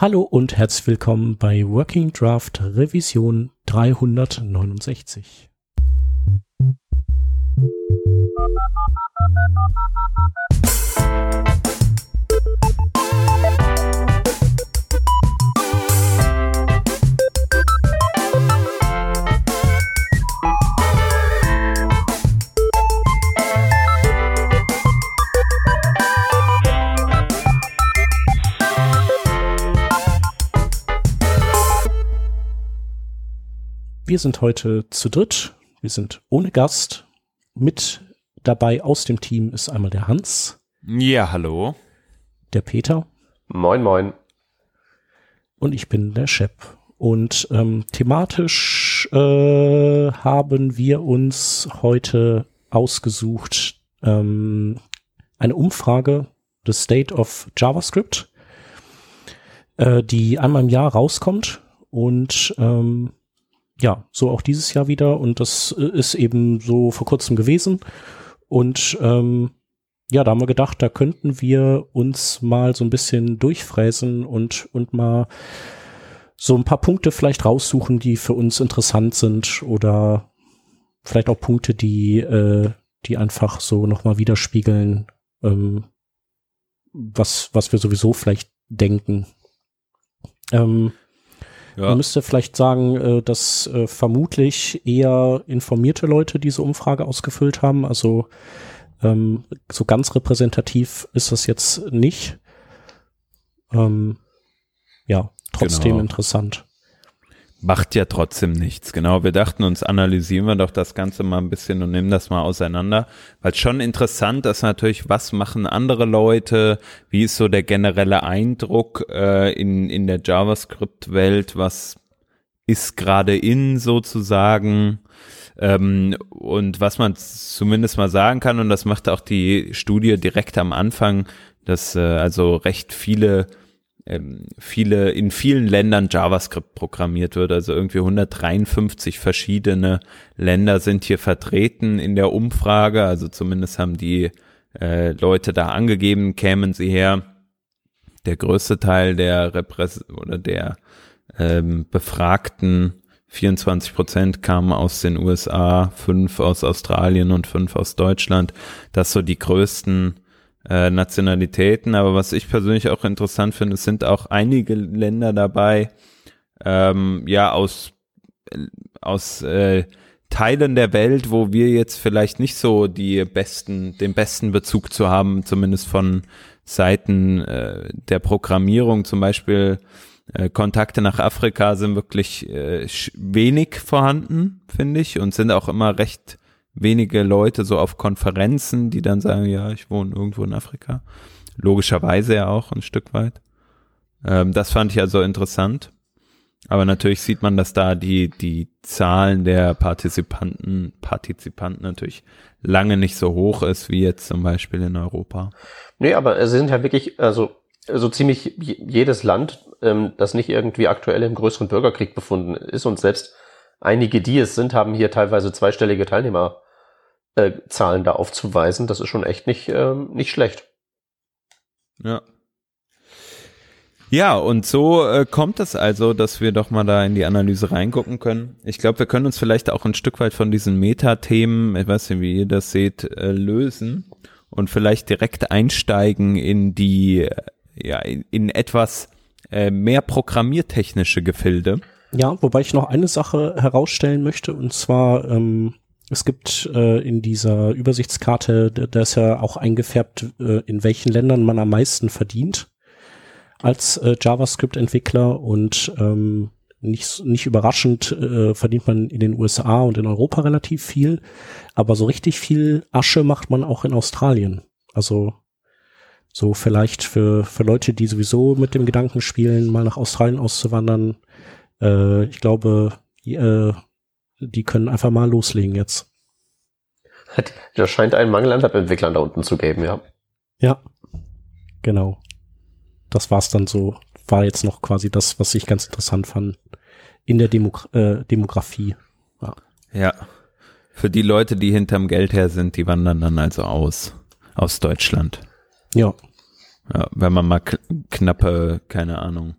Hallo und herzlich willkommen bei Working Draft Revision 369. Wir sind heute zu dritt. Wir sind ohne Gast. Mit dabei aus dem Team ist einmal der Hans. Ja, hallo. Der Peter. Moin, moin. Und ich bin der Shep. Und ähm, thematisch äh, haben wir uns heute ausgesucht ähm, eine Umfrage des State of JavaScript, äh, die einmal im Jahr rauskommt und ähm, ja, so auch dieses Jahr wieder und das äh, ist eben so vor kurzem gewesen. Und ähm, ja, da haben wir gedacht, da könnten wir uns mal so ein bisschen durchfräsen und, und mal so ein paar Punkte vielleicht raussuchen, die für uns interessant sind oder vielleicht auch Punkte, die, äh, die einfach so nochmal widerspiegeln, ähm, was, was wir sowieso vielleicht denken. Ähm, ja. Man müsste vielleicht sagen, äh, dass äh, vermutlich eher informierte Leute diese Umfrage ausgefüllt haben. Also ähm, so ganz repräsentativ ist das jetzt nicht. Ähm, ja, trotzdem genau. interessant. Macht ja trotzdem nichts. Genau, wir dachten uns, analysieren wir doch das Ganze mal ein bisschen und nehmen das mal auseinander. Weil schon interessant ist natürlich, was machen andere Leute, wie ist so der generelle Eindruck äh, in, in der JavaScript-Welt, was ist gerade in sozusagen. Ähm, und was man zumindest mal sagen kann, und das macht auch die Studie direkt am Anfang, dass äh, also recht viele ähm, viele, in vielen Ländern JavaScript programmiert wird. Also irgendwie 153 verschiedene Länder sind hier vertreten in der Umfrage. Also zumindest haben die äh, Leute da angegeben, kämen sie her. Der größte Teil der Repräs oder der ähm, Befragten 24 Prozent kamen aus den USA, fünf aus Australien und fünf aus Deutschland. Das so die größten äh, Nationalitäten. Aber was ich persönlich auch interessant finde, es sind auch einige Länder dabei, ähm, ja, aus, aus äh, Teilen der Welt, wo wir jetzt vielleicht nicht so die besten, den besten Bezug zu haben, zumindest von Seiten äh, der Programmierung, zum Beispiel äh, Kontakte nach Afrika sind wirklich äh, wenig vorhanden, finde ich, und sind auch immer recht wenige Leute so auf Konferenzen, die dann sagen, ja, ich wohne irgendwo in Afrika. Logischerweise ja auch ein Stück weit. Ähm, das fand ich also interessant. Aber natürlich sieht man, dass da die, die Zahlen der Partizipanten, Partizipanten natürlich lange nicht so hoch ist wie jetzt zum Beispiel in Europa. Nee, aber es sind ja wirklich, also so ziemlich jedes Land, ähm, das nicht irgendwie aktuell im größeren Bürgerkrieg befunden ist und selbst einige, die es sind, haben hier teilweise zweistellige Teilnehmer äh, Zahlen da aufzuweisen. Das ist schon echt nicht, ähm, nicht schlecht. Ja. Ja, und so äh, kommt es also, dass wir doch mal da in die Analyse reingucken können. Ich glaube, wir können uns vielleicht auch ein Stück weit von diesen Metathemen, ich weiß nicht, wie ihr das seht, äh, lösen und vielleicht direkt einsteigen in die, äh, ja, in, in etwas äh, mehr programmiertechnische Gefilde. Ja, wobei ich noch eine Sache herausstellen möchte, und zwar ähm, es gibt äh, in dieser Übersichtskarte, da ist ja auch eingefärbt, äh, in welchen Ländern man am meisten verdient als äh, JavaScript-Entwickler und ähm, nicht, nicht überraschend äh, verdient man in den USA und in Europa relativ viel, aber so richtig viel Asche macht man auch in Australien. Also so vielleicht für, für Leute, die sowieso mit dem Gedanken spielen, mal nach Australien auszuwandern. Äh, ich glaube, äh, die können einfach mal loslegen jetzt. Da scheint einen Mangel an Webentwicklern da unten zu geben, ja. Ja, genau. Das war's dann so. War jetzt noch quasi das, was ich ganz interessant fand in der Demo äh, Demografie. Ja. ja. Für die Leute, die hinterm Geld her sind, die wandern dann also aus, aus Deutschland. Ja. Ja, wenn man mal knappe, keine Ahnung,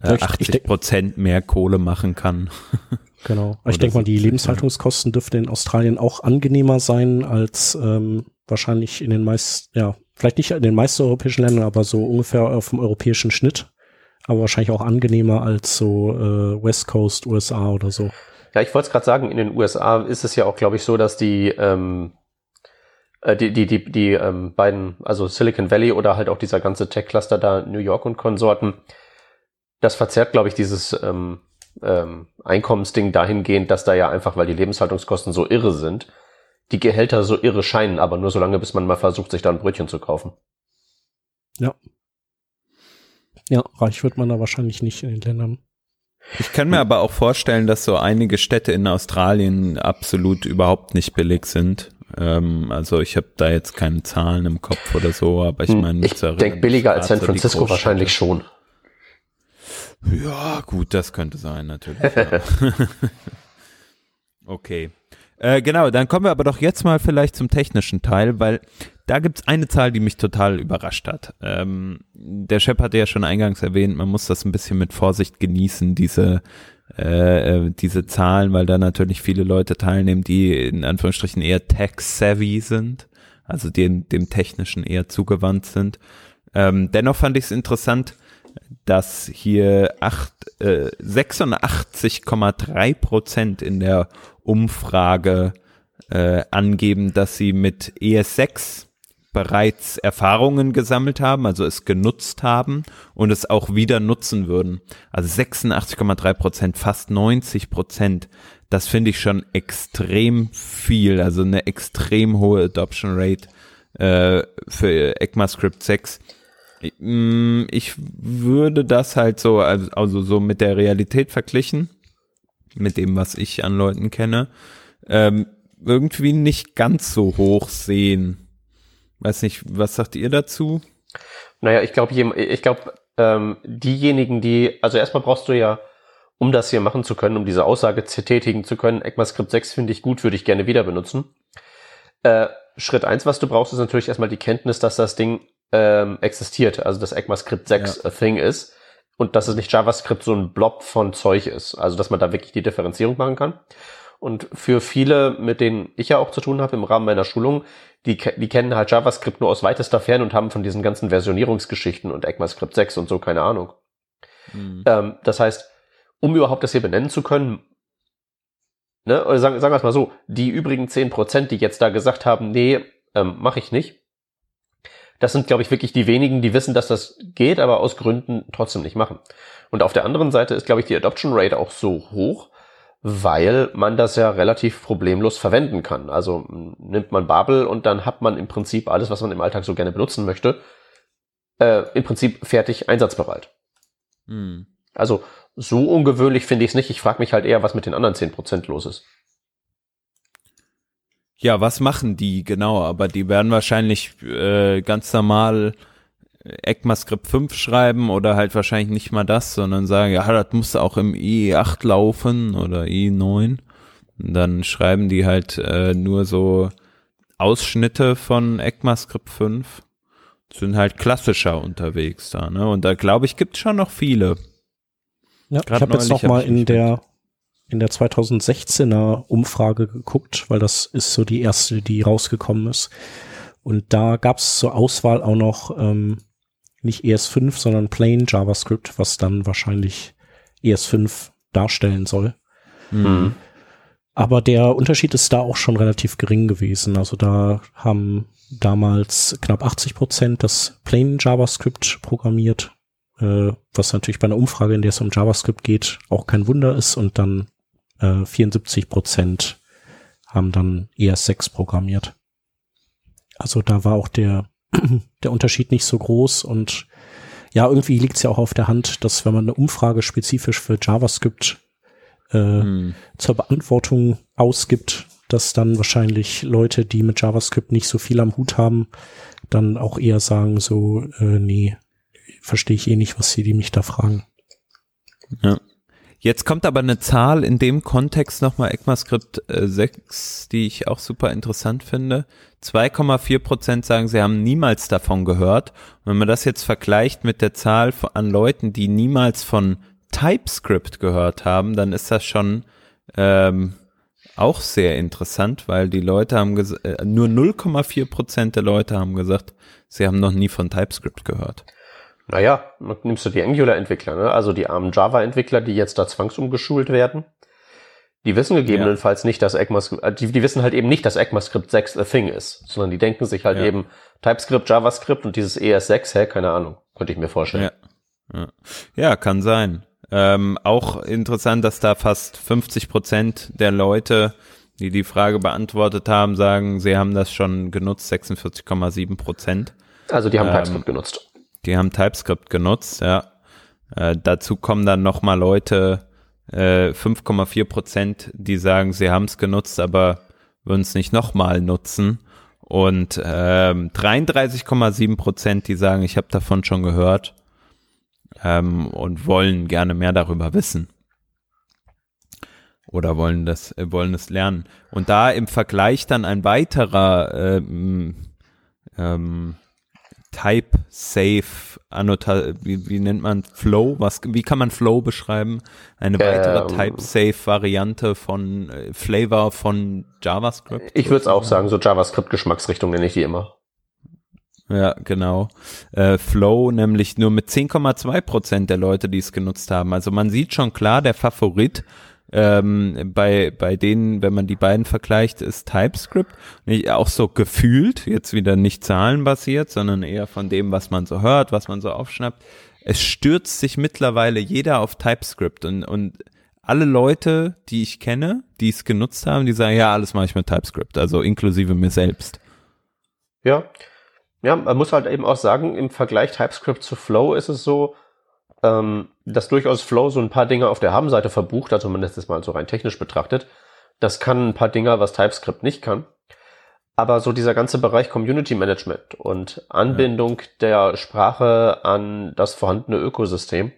äh, 80 Prozent mehr Kohle machen kann. Genau. ich denke mal, die Lebenshaltungskosten dürften in Australien auch angenehmer sein als ähm, wahrscheinlich in den meisten, ja, vielleicht nicht in den meisten europäischen Ländern, aber so ungefähr auf dem europäischen Schnitt. Aber wahrscheinlich auch angenehmer als so äh, West Coast USA oder so. Ja, ich wollte es gerade sagen, in den USA ist es ja auch, glaube ich, so, dass die, ähm, äh, die, die, die, die ähm, beiden, also Silicon Valley oder halt auch dieser ganze Tech-Cluster da, New York und Konsorten, das verzerrt, glaube ich, dieses ähm, ähm, Einkommensding dahingehend, dass da ja einfach, weil die Lebenshaltungskosten so irre sind, die Gehälter so irre scheinen, aber nur so lange, bis man mal versucht, sich da ein Brötchen zu kaufen. Ja. Ja, reich wird man da wahrscheinlich nicht in den Ländern. Ich kann mir aber auch vorstellen, dass so einige Städte in Australien absolut überhaupt nicht billig sind. Ähm, also ich habe da jetzt keine Zahlen im Kopf oder so, aber ich hm, meine, ich denke billiger als San Francisco wahrscheinlich schon. Ja, gut, das könnte sein, natürlich. Okay. Äh, genau, dann kommen wir aber doch jetzt mal vielleicht zum technischen Teil, weil da gibt's eine Zahl, die mich total überrascht hat. Ähm, der Chef hatte ja schon eingangs erwähnt, man muss das ein bisschen mit Vorsicht genießen, diese äh, äh diese Zahlen, weil da natürlich viele Leute teilnehmen, die in Anführungsstrichen eher tech-savvy sind, also dem, dem Technischen eher zugewandt sind. Ähm, dennoch fand ich es interessant, dass hier äh, 86,3 Prozent in der Umfrage äh, angeben, dass sie mit ES6 bereits Erfahrungen gesammelt haben, also es genutzt haben und es auch wieder nutzen würden. Also 86,3 Prozent, fast 90 Prozent. Das finde ich schon extrem viel, also eine extrem hohe Adoption Rate äh, für ECMAScript 6. Mm, ich würde das halt so, also, also so mit der Realität verglichen, mit dem, was ich an Leuten kenne, ähm, irgendwie nicht ganz so hoch sehen. Weiß nicht, was sagt ihr dazu? Naja, ich glaube, ich glaube, ähm, diejenigen, die, also erstmal brauchst du ja, um das hier machen zu können, um diese Aussage tätigen zu können, ECMAScript 6 finde ich gut, würde ich gerne wieder benutzen. Äh, Schritt eins, was du brauchst, ist natürlich erstmal die Kenntnis, dass das Ding ähm, existiert, also dass ECMAScript 6 ja. a thing ist und dass es nicht JavaScript so ein Blob von Zeug ist, also dass man da wirklich die Differenzierung machen kann. Und für viele, mit denen ich ja auch zu tun habe im Rahmen meiner Schulung, die, die kennen halt JavaScript nur aus weitester Ferne und haben von diesen ganzen Versionierungsgeschichten und ECMAScript 6 und so keine Ahnung. Mhm. Ähm, das heißt, um überhaupt das hier benennen zu können, ne, oder sagen, sagen wir es mal so, die übrigen 10%, die jetzt da gesagt haben, nee, ähm, mache ich nicht, das sind, glaube ich, wirklich die wenigen, die wissen, dass das geht, aber aus Gründen trotzdem nicht machen. Und auf der anderen Seite ist, glaube ich, die Adoption Rate auch so hoch, weil man das ja relativ problemlos verwenden kann. Also nimmt man Babel und dann hat man im Prinzip alles, was man im Alltag so gerne benutzen möchte, äh, im Prinzip fertig einsatzbereit. Hm. Also so ungewöhnlich finde ich es nicht. Ich frage mich halt eher, was mit den anderen 10% los ist. Ja, was machen die genau? Aber die werden wahrscheinlich äh, ganz normal ECMAScript 5 schreiben oder halt wahrscheinlich nicht mal das, sondern sagen, ja, das muss auch im IE8 laufen oder IE9. Und dann schreiben die halt äh, nur so Ausschnitte von ECMAScript 5. Sind halt klassischer unterwegs da, ne? Und da glaube ich, gibt schon noch viele. Ja, Grad ich habe jetzt noch mal in der in der 2016er Umfrage geguckt, weil das ist so die erste, die rausgekommen ist. Und da gab es zur Auswahl auch noch ähm, nicht ES5, sondern Plain JavaScript, was dann wahrscheinlich ES5 darstellen soll. Mhm. Aber der Unterschied ist da auch schon relativ gering gewesen. Also da haben damals knapp 80 Prozent das Plain JavaScript programmiert, äh, was natürlich bei einer Umfrage, in der es um JavaScript geht, auch kein Wunder ist. Und dann äh, 74 Prozent haben dann ES6 programmiert. Also da war auch der, der Unterschied nicht so groß und ja, irgendwie liegt es ja auch auf der Hand, dass wenn man eine Umfrage spezifisch für JavaScript äh, hm. zur Beantwortung ausgibt, dass dann wahrscheinlich Leute, die mit JavaScript nicht so viel am Hut haben, dann auch eher sagen so, äh, nee, verstehe ich eh nicht, was sie die mich da fragen. Ja. Jetzt kommt aber eine Zahl in dem Kontext nochmal ECMAScript äh, 6, die ich auch super interessant finde. 2,4 Prozent sagen, sie haben niemals davon gehört. Und wenn man das jetzt vergleicht mit der Zahl an Leuten, die niemals von TypeScript gehört haben, dann ist das schon ähm, auch sehr interessant, weil die Leute haben äh, nur 0,4 Prozent der Leute haben gesagt, sie haben noch nie von TypeScript gehört. Naja, nimmst du die Angular-Entwickler, ne? also die armen Java-Entwickler, die jetzt da zwangsumgeschult werden. Die wissen gegebenenfalls ja. nicht, dass ECMAScript, äh, die, die wissen halt eben nicht, dass ECMAScript 6 a thing ist, sondern die denken sich halt ja. eben TypeScript, JavaScript und dieses ES6, hä, keine Ahnung, könnte ich mir vorstellen. Ja, ja. ja kann sein. Ähm, auch interessant, dass da fast 50 Prozent der Leute, die die Frage beantwortet haben, sagen, sie haben das schon genutzt, 46,7 Prozent. Also die haben ähm, TypeScript genutzt. Die haben TypeScript genutzt, ja. Äh, dazu kommen dann nochmal Leute, äh, 5,4 Prozent, die sagen, sie haben es genutzt, aber würden es nicht nochmal nutzen. Und ähm, 33,7 Prozent, die sagen, ich habe davon schon gehört ähm, und wollen gerne mehr darüber wissen. Oder wollen das, äh, wollen es lernen. Und da im Vergleich dann ein weiterer ähm, ähm, Type Safe Annota wie, wie nennt man Flow? Was wie kann man Flow beschreiben? Eine weitere ähm, Type Safe Variante von äh, Flavor von JavaScript? Ich würde es auch sagen, so JavaScript Geschmacksrichtung nenne ich die immer. Ja, genau. Äh, Flow nämlich nur mit 10,2 Prozent der Leute, die es genutzt haben. Also man sieht schon klar, der Favorit ähm, bei, bei denen, wenn man die beiden vergleicht, ist TypeScript. Nicht, auch so gefühlt, jetzt wieder nicht zahlenbasiert, sondern eher von dem, was man so hört, was man so aufschnappt. Es stürzt sich mittlerweile jeder auf TypeScript und, und alle Leute, die ich kenne, die es genutzt haben, die sagen, ja, alles mache ich mit TypeScript, also inklusive mir selbst. Ja, ja, man muss halt eben auch sagen, im Vergleich TypeScript zu Flow ist es so, ähm, dass durchaus Flow so ein paar Dinge auf der Habenseite verbucht, also man das mal so rein technisch betrachtet. Das kann ein paar Dinge, was TypeScript nicht kann. Aber so dieser ganze Bereich Community Management und Anbindung ja. der Sprache an das vorhandene Ökosystem,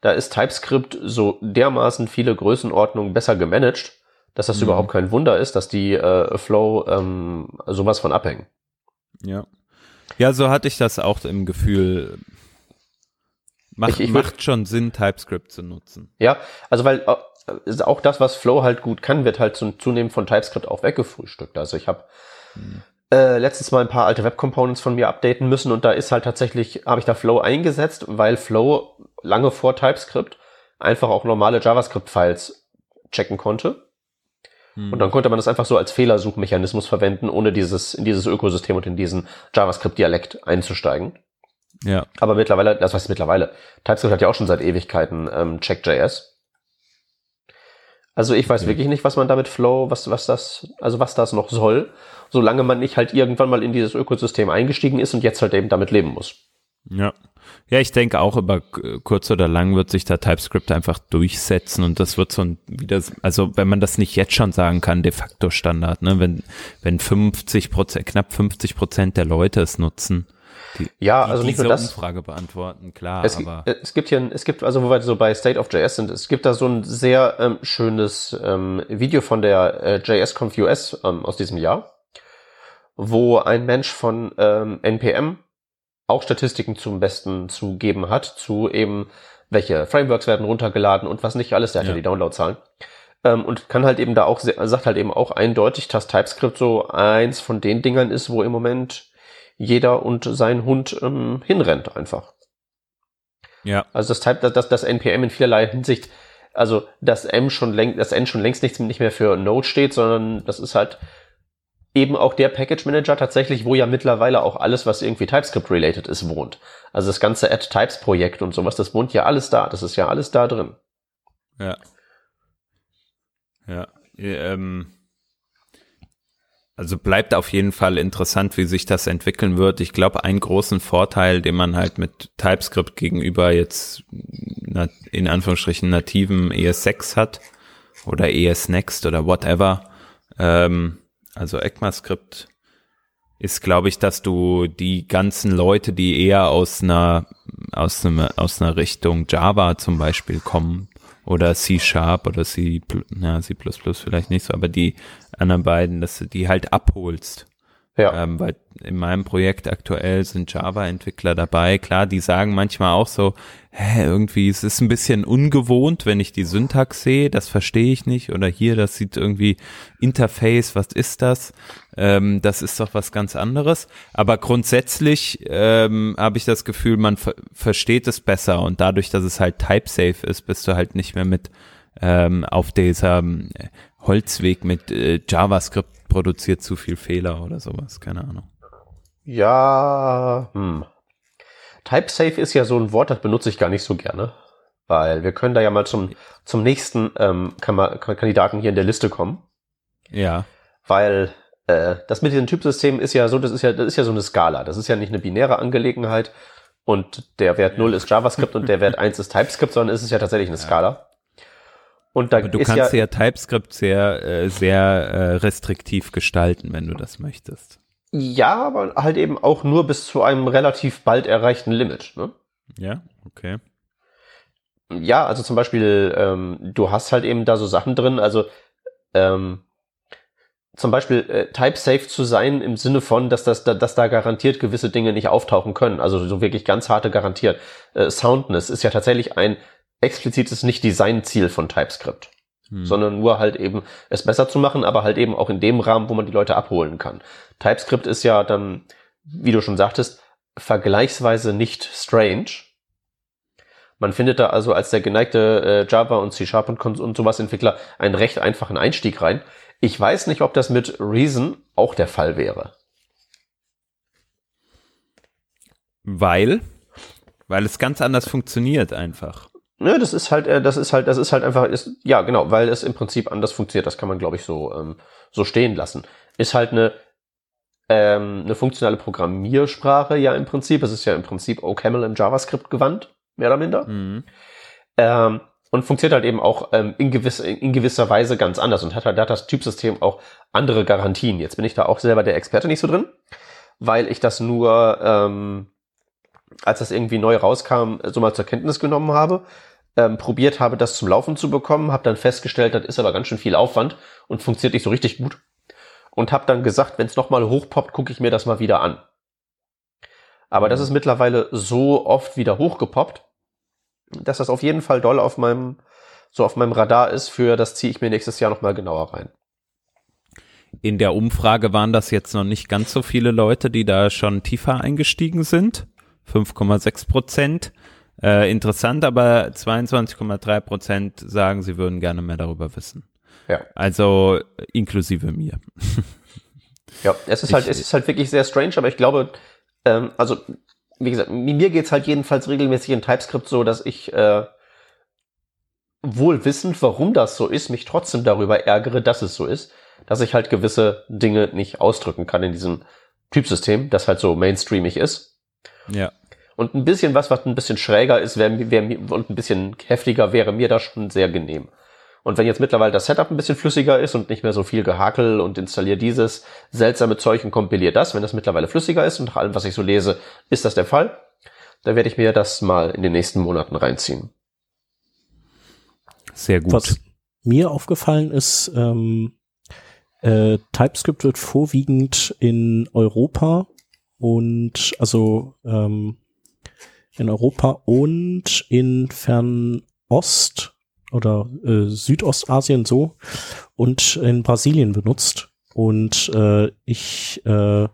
da ist TypeScript so dermaßen viele Größenordnungen besser gemanagt, dass das mhm. überhaupt kein Wunder ist, dass die äh, Flow ähm, sowas von abhängen. Ja. Ja, so hatte ich das auch im Gefühl. Macht, ich, ich macht schon Sinn, TypeScript zu nutzen. Ja, also weil äh, auch das, was Flow halt gut kann, wird halt zunehmend von TypeScript auch weggefrühstückt. Also ich habe hm. äh, letztens mal ein paar alte Web Components von mir updaten müssen und da ist halt tatsächlich, habe ich da Flow eingesetzt, weil Flow lange vor TypeScript einfach auch normale JavaScript-Files checken konnte. Und dann konnte man das einfach so als Fehlersuchmechanismus verwenden, ohne dieses, in dieses Ökosystem und in diesen JavaScript-Dialekt einzusteigen. Ja. Aber mittlerweile, das heißt mittlerweile, TypeScript hat ja auch schon seit Ewigkeiten ähm, Check.js. Also ich weiß okay. wirklich nicht, was man damit Flow, was, was das, also was das noch soll, solange man nicht halt irgendwann mal in dieses Ökosystem eingestiegen ist und jetzt halt eben damit leben muss. Ja. Ja, ich denke auch über kurz oder lang wird sich da TypeScript einfach durchsetzen und das wird so ein wieder, also wenn man das nicht jetzt schon sagen kann, de facto Standard, ne, wenn, wenn 50 Prozent, knapp 50 Prozent der Leute es nutzen, die, ja, also nicht nur das. Umfrage beantworten, klar. Es, aber es gibt hier, es gibt, also wo wir so bei State of JS sind, es gibt da so ein sehr ähm, schönes ähm, Video von der äh, JS Conf US ähm, aus diesem Jahr, wo ein Mensch von ähm, NPM auch Statistiken zum Besten zu geben hat, zu eben welche Frameworks werden runtergeladen und was nicht alles, der hat ja, ja die Downloadzahlen. Ähm, und kann halt eben da auch, sagt halt eben auch eindeutig, dass TypeScript so eins von den Dingern ist, wo im Moment jeder und sein Hund ähm, hinrennt einfach. Ja. Also das Type, das, das NPM in vielerlei Hinsicht, also das M schon längst, das N schon längst nicht, nicht mehr für Node steht, sondern das ist halt eben auch der Package Manager tatsächlich, wo ja mittlerweile auch alles, was irgendwie TypeScript-related ist, wohnt. Also das ganze Add-Types-Projekt und sowas, das wohnt ja alles da. Das ist ja alles da drin. Ja. Ja. Ähm, also bleibt auf jeden Fall interessant, wie sich das entwickeln wird. Ich glaube, einen großen Vorteil, den man halt mit TypeScript gegenüber jetzt in Anführungsstrichen nativen ES6 hat oder ES-Next oder whatever, ähm, also ECMAScript ist, glaube ich, dass du die ganzen Leute, die eher aus einer, aus einer, aus einer Richtung Java zum Beispiel kommen oder C Sharp oder C, na, C++ vielleicht nicht so, aber die anderen beiden, dass du die halt abholst. Ja. Ähm, weil in meinem Projekt aktuell sind Java-Entwickler dabei. Klar, die sagen manchmal auch so, hä, irgendwie, es ist ein bisschen ungewohnt, wenn ich die Syntax sehe, das verstehe ich nicht. Oder hier, das sieht irgendwie Interface, was ist das? Ähm, das ist doch was ganz anderes. Aber grundsätzlich ähm, habe ich das Gefühl, man ver versteht es besser und dadurch, dass es halt type-safe ist, bist du halt nicht mehr mit ähm, auf dieser ähm, Holzweg mit äh, JavaScript produziert zu viel Fehler oder sowas, keine Ahnung. Ja, hm. Typesafe ist ja so ein Wort, das benutze ich gar nicht so gerne, weil wir können da ja mal zum, zum nächsten ähm, Kandidaten hier in der Liste kommen. Ja. Weil äh, das mit diesen Typsystemen ist ja so, das ist ja, das ist ja so eine Skala. Das ist ja nicht eine binäre Angelegenheit und der Wert 0 ist JavaScript und der Wert 1 ist TypeScript, sondern es ist ja tatsächlich eine Skala. Und da Aber du kannst ja, ja TypeScript sehr, äh, sehr äh, restriktiv gestalten, wenn du das möchtest. Ja, aber halt eben auch nur bis zu einem relativ bald erreichten Limit. Ne? Ja, okay. Ja, also zum Beispiel, ähm, du hast halt eben da so Sachen drin, also ähm, zum Beispiel äh, type-safe zu sein im Sinne von, dass, das, dass da garantiert gewisse Dinge nicht auftauchen können. Also so wirklich ganz harte garantiert. Äh, Soundness ist ja tatsächlich ein explizites Nicht-Design-Ziel von TypeScript. Hm. Sondern nur halt eben es besser zu machen, aber halt eben auch in dem Rahmen, wo man die Leute abholen kann. TypeScript ist ja dann, wie du schon sagtest, vergleichsweise nicht strange. Man findet da also als der geneigte äh, Java und C-Sharp und, und sowas Entwickler einen recht einfachen Einstieg rein. Ich weiß nicht, ob das mit Reason auch der Fall wäre. Weil? Weil es ganz anders funktioniert einfach. Ne, das ist halt, äh, das ist halt, das ist halt einfach, ist, ja genau, weil es im Prinzip anders funktioniert. Das kann man, glaube ich, so ähm, so stehen lassen. Ist halt eine ähm, eine funktionale Programmiersprache ja im Prinzip. Es ist ja im Prinzip OCaml im JavaScript gewandt, mehr oder minder. Mhm. Ähm, und funktioniert halt eben auch ähm, in, gewiss, in gewisser Weise ganz anders und hat halt hat das Typsystem auch andere Garantien. Jetzt bin ich da auch selber der Experte nicht so drin, weil ich das nur, ähm, als das irgendwie neu rauskam, so mal zur Kenntnis genommen habe ähm, probiert habe, das zum Laufen zu bekommen, habe dann festgestellt, das ist aber ganz schön viel Aufwand und funktioniert nicht so richtig gut. Und habe dann gesagt, wenn es nochmal hochpoppt, gucke ich mir das mal wieder an. Aber das ist mittlerweile so oft wieder hochgepoppt, dass das auf jeden Fall doll auf meinem, so auf meinem Radar ist. Für das ziehe ich mir nächstes Jahr nochmal genauer rein. In der Umfrage waren das jetzt noch nicht ganz so viele Leute, die da schon tiefer eingestiegen sind. 5,6 Prozent. Äh, interessant, aber 22,3 Prozent sagen, sie würden gerne mehr darüber wissen. Ja. Also inklusive mir. Ja, es ist ich, halt, es ist halt wirklich sehr strange, aber ich glaube, ähm, also wie gesagt, mir geht's halt jedenfalls regelmäßig in TypeScript so, dass ich äh, wohl wissend, warum das so ist, mich trotzdem darüber ärgere, dass es so ist, dass ich halt gewisse Dinge nicht ausdrücken kann in diesem Typsystem, das halt so mainstreamig ist. Ja. Und ein bisschen was, was ein bisschen schräger ist, wär, wär, und ein bisschen heftiger wäre mir da schon sehr genehm. Und wenn jetzt mittlerweile das Setup ein bisschen flüssiger ist und nicht mehr so viel Gehakel und installier dieses seltsame Zeug und kompilier das, wenn das mittlerweile flüssiger ist und nach allem, was ich so lese, ist das der Fall, dann werde ich mir das mal in den nächsten Monaten reinziehen. Sehr gut. Was mir aufgefallen ist, ähm, äh, TypeScript wird vorwiegend in Europa und also ähm, in Europa und in Fernost oder äh, Südostasien so und in Brasilien benutzt. Und äh, ich äh,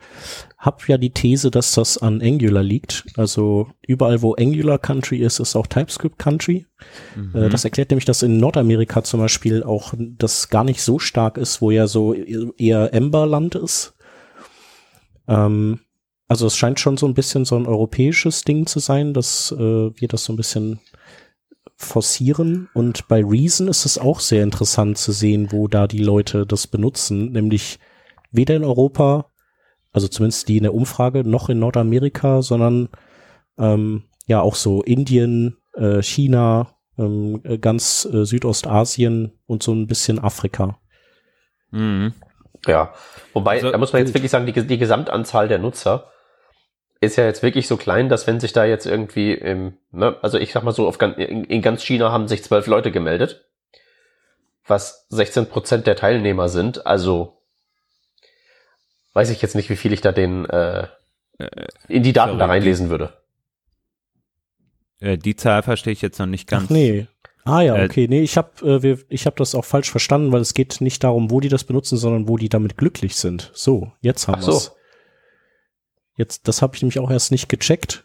habe ja die These, dass das an Angular liegt. Also überall, wo Angular Country ist, ist auch TypeScript Country. Mhm. Äh, das erklärt nämlich, dass in Nordamerika zum Beispiel auch das gar nicht so stark ist, wo ja so eher Ember-Land ist. Ähm, also es scheint schon so ein bisschen so ein europäisches Ding zu sein, dass äh, wir das so ein bisschen forcieren. Und bei Reason ist es auch sehr interessant zu sehen, wo da die Leute das benutzen, nämlich weder in Europa, also zumindest die in der Umfrage, noch in Nordamerika, sondern ähm, ja auch so Indien, äh, China, ähm, ganz äh, Südostasien und so ein bisschen Afrika. Mhm. Ja, wobei, also, da muss man jetzt wirklich sagen, die, die Gesamtanzahl der Nutzer ist ja jetzt wirklich so klein, dass wenn sich da jetzt irgendwie, im, ne, also ich sag mal so, auf, in, in ganz China haben sich zwölf Leute gemeldet, was 16 Prozent der Teilnehmer sind. Also weiß ich jetzt nicht, wie viel ich da den äh, in die Daten Sorry, da reinlesen würde. Äh, die Zahl verstehe ich jetzt noch nicht ganz. Ach nee. Ah ja, äh, okay. Nee, ich habe äh, ich hab das auch falsch verstanden, weil es geht nicht darum, wo die das benutzen, sondern wo die damit glücklich sind. So, jetzt haben wir es. So. Jetzt, das habe ich nämlich auch erst nicht gecheckt.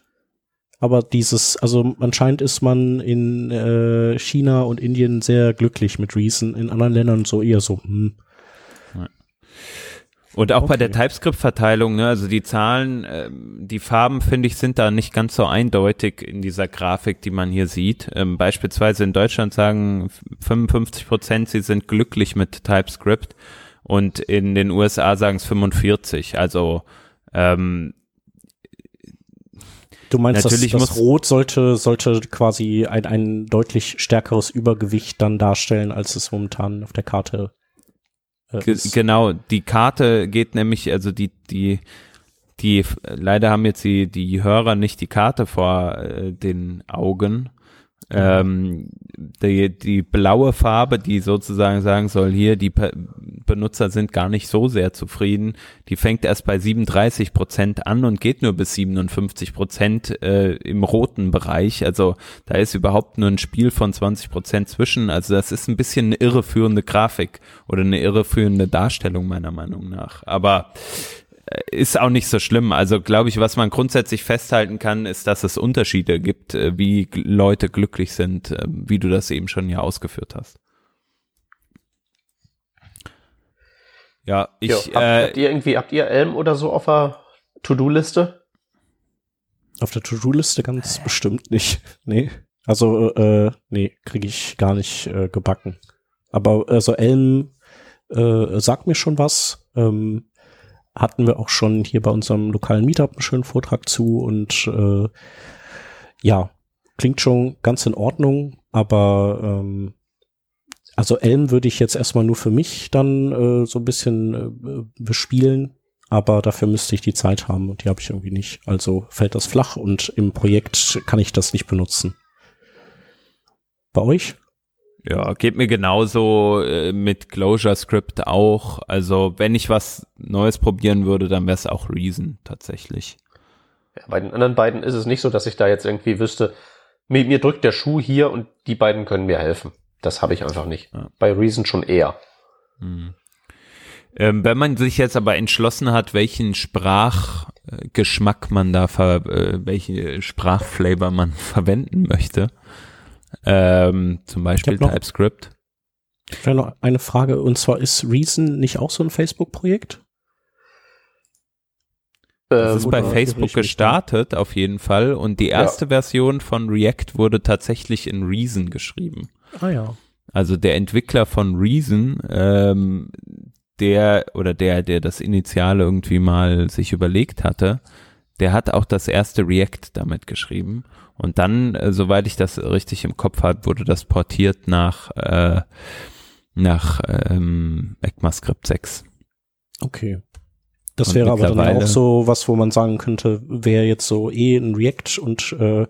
Aber dieses, also anscheinend ist man in äh, China und Indien sehr glücklich mit Reason, in anderen Ländern so eher so, hm. Und auch okay. bei der TypeScript-Verteilung, ne, also die Zahlen, äh, die Farben, finde ich, sind da nicht ganz so eindeutig in dieser Grafik, die man hier sieht. Ähm, beispielsweise in Deutschland sagen 55 Prozent, sie sind glücklich mit TypeScript und in den USA sagen es 45. Also ähm, Du meinst, Natürlich das, das Rot sollte, sollte quasi ein, ein deutlich stärkeres Übergewicht dann darstellen, als es momentan auf der Karte äh, ist. Genau, die Karte geht nämlich, also die, die, die, leider haben jetzt die, die Hörer nicht die Karte vor äh, den Augen. Ähm, die, die blaue Farbe, die sozusagen sagen soll, hier, die Benutzer sind gar nicht so sehr zufrieden, die fängt erst bei 37 Prozent an und geht nur bis 57 Prozent äh, im roten Bereich. Also da ist überhaupt nur ein Spiel von 20 Prozent zwischen. Also das ist ein bisschen eine irreführende Grafik oder eine irreführende Darstellung meiner Meinung nach. Aber ist auch nicht so schlimm. Also glaube ich, was man grundsätzlich festhalten kann, ist, dass es Unterschiede gibt, äh, wie Leute glücklich sind, äh, wie du das eben schon hier ausgeführt hast. Ja, ich. Jo, habt, äh, habt ihr irgendwie, habt ihr Elm oder so auf der To-Do-Liste? Auf der To-Do-Liste ganz bestimmt nicht. Nee. Also, äh, nee, kriege ich gar nicht äh, gebacken. Aber also Elm äh, sagt mir schon was. Ähm, hatten wir auch schon hier bei unserem lokalen Meetup einen schönen Vortrag zu und äh, ja, klingt schon ganz in Ordnung, aber ähm, also Elm würde ich jetzt erstmal nur für mich dann äh, so ein bisschen äh, bespielen, aber dafür müsste ich die Zeit haben und die habe ich irgendwie nicht. Also fällt das flach und im Projekt kann ich das nicht benutzen. Bei euch? Ja, geht mir genauso äh, mit ClojureScript auch. Also wenn ich was Neues probieren würde, dann wäre es auch Reason tatsächlich. Ja, bei den anderen beiden ist es nicht so, dass ich da jetzt irgendwie wüsste, mir, mir drückt der Schuh hier und die beiden können mir helfen. Das habe ich einfach nicht. Ja. Bei Reason schon eher. Hm. Ähm, wenn man sich jetzt aber entschlossen hat, welchen Sprachgeschmack man da, ver, äh, welche Sprachflavor man verwenden möchte, ähm, zum Beispiel noch, TypeScript. Ich habe noch eine Frage, und zwar ist Reason nicht auch so ein Facebook-Projekt? Das ist bei Facebook gestartet, auf jeden Fall. Und die erste ja. Version von React wurde tatsächlich in Reason geschrieben. Ah ja. Also der Entwickler von Reason, ähm, der oder der, der das Initiale irgendwie mal sich überlegt hatte, der hat auch das erste React damit geschrieben. Und dann, äh, soweit ich das richtig im Kopf habe, wurde das portiert nach, äh, nach ähm, ECMAScript 6. Okay. Das und wäre aber dann auch so was, wo man sagen könnte, wer jetzt so eh ein React und äh,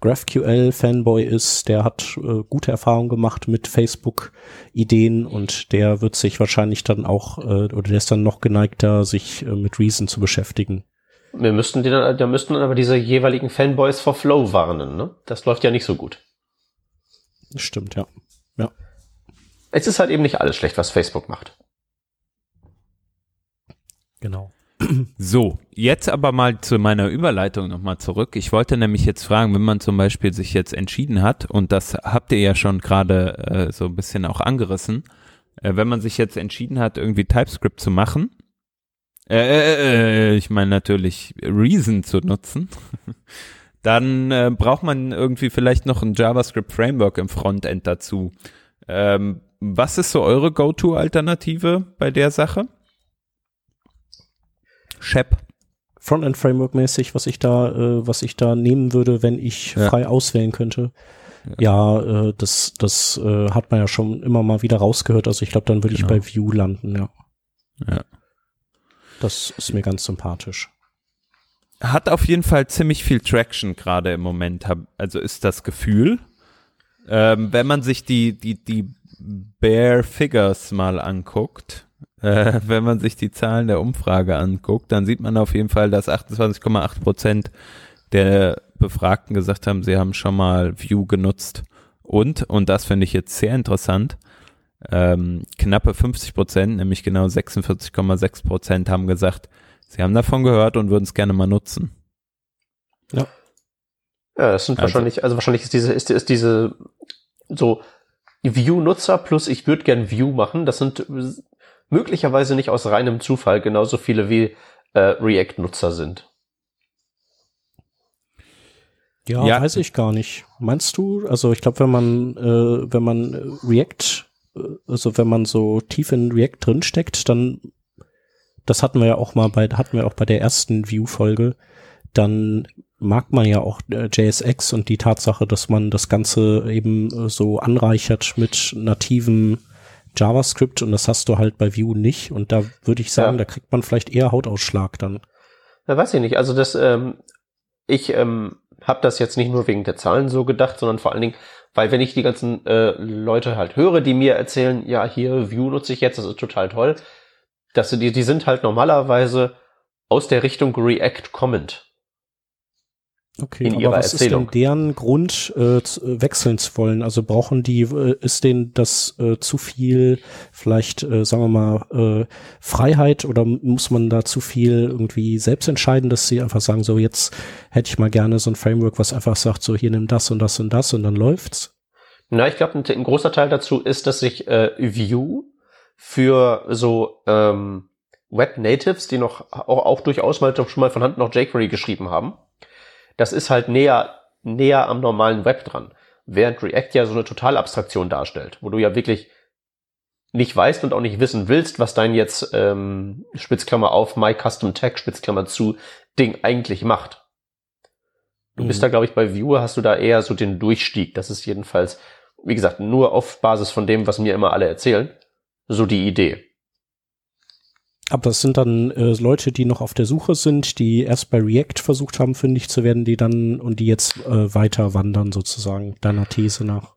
GraphQL-Fanboy ist, der hat äh, gute Erfahrungen gemacht mit Facebook-Ideen und der wird sich wahrscheinlich dann auch, äh, oder der ist dann noch geneigter, sich äh, mit Reason zu beschäftigen. Wir müssten die dann, da müssten dann aber diese jeweiligen Fanboys vor Flow warnen, ne? Das läuft ja nicht so gut. Stimmt, ja. Ja. Es ist halt eben nicht alles schlecht, was Facebook macht. Genau. So, jetzt aber mal zu meiner Überleitung nochmal zurück. Ich wollte nämlich jetzt fragen, wenn man zum Beispiel sich jetzt entschieden hat, und das habt ihr ja schon gerade äh, so ein bisschen auch angerissen, äh, wenn man sich jetzt entschieden hat, irgendwie TypeScript zu machen, äh, äh, äh, ich meine natürlich Reason zu nutzen, dann äh, braucht man irgendwie vielleicht noch ein JavaScript Framework im Frontend dazu. Ähm, was ist so eure Go-To-Alternative bei der Sache? Shep. Frontend Framework mäßig, was ich da, äh, was ich da nehmen würde, wenn ich ja. frei auswählen könnte. Ja, ja äh, das, das äh, hat man ja schon immer mal wieder rausgehört. Also ich glaube, dann würde genau. ich bei Vue landen, ja. Ja. Das ist mir ganz sympathisch. hat auf jeden Fall ziemlich viel Traction gerade im Moment, also ist das Gefühl. Ähm, wenn man sich die, die, die Bare Figures mal anguckt, äh, wenn man sich die Zahlen der Umfrage anguckt, dann sieht man auf jeden Fall, dass 28,8 Prozent der Befragten gesagt haben, sie haben schon mal View genutzt. Und, und das finde ich jetzt sehr interessant, ähm, knappe 50 Prozent, nämlich genau 46,6 Prozent haben gesagt, sie haben davon gehört und würden es gerne mal nutzen. Ja. Ja, das sind also, wahrscheinlich, also wahrscheinlich ist diese, ist, ist diese so View-Nutzer plus ich würde gern View machen, das sind möglicherweise nicht aus reinem Zufall genauso viele wie äh, React-Nutzer sind. Ja, ja, weiß ich gar nicht. Meinst du? Also ich glaube, wenn man äh, wenn man React, also wenn man so tief in React drinsteckt, dann das hatten wir ja auch mal bei hatten wir auch bei der ersten View-Folge, dann mag man ja auch äh, JSX und die Tatsache, dass man das Ganze eben äh, so anreichert mit nativen JavaScript und das hast du halt bei Vue nicht und da würde ich sagen, ja. da kriegt man vielleicht eher Hautausschlag dann. Ja, weiß ich nicht. Also das, ähm, ich ähm, habe das jetzt nicht nur wegen der Zahlen so gedacht, sondern vor allen Dingen, weil wenn ich die ganzen äh, Leute halt höre, die mir erzählen, ja, hier Vue nutze ich jetzt, das ist total toll, dass die, die sind halt normalerweise aus der Richtung React kommend. Okay, in aber was Erzählung. ist denn deren Grund, äh, äh, wechseln zu wollen? Also brauchen die, äh, ist denen das äh, zu viel, vielleicht, äh, sagen wir mal, äh, Freiheit oder muss man da zu viel irgendwie selbst entscheiden, dass sie einfach sagen, so jetzt hätte ich mal gerne so ein Framework, was einfach sagt, so hier nimm das und das und das und dann läuft's? Na, ich glaube, ein, ein, großer Teil dazu ist, dass sich äh, Vue für so ähm, Web Natives, die noch auch, auch durchaus mal schon mal von Hand noch jQuery geschrieben haben, das ist halt näher, näher am normalen Web dran. Während React ja so eine Totalabstraktion darstellt, wo du ja wirklich nicht weißt und auch nicht wissen willst, was dein jetzt ähm, Spitzklammer auf My Custom Tag Spitzklammer zu Ding eigentlich macht. Du mhm. bist da, glaube ich, bei Viewer hast du da eher so den Durchstieg. Das ist jedenfalls, wie gesagt, nur auf Basis von dem, was mir immer alle erzählen, so die Idee. Aber das sind dann äh, Leute, die noch auf der Suche sind, die erst bei React versucht haben, fündig zu werden, die dann und die jetzt äh, weiter wandern sozusagen deiner These nach.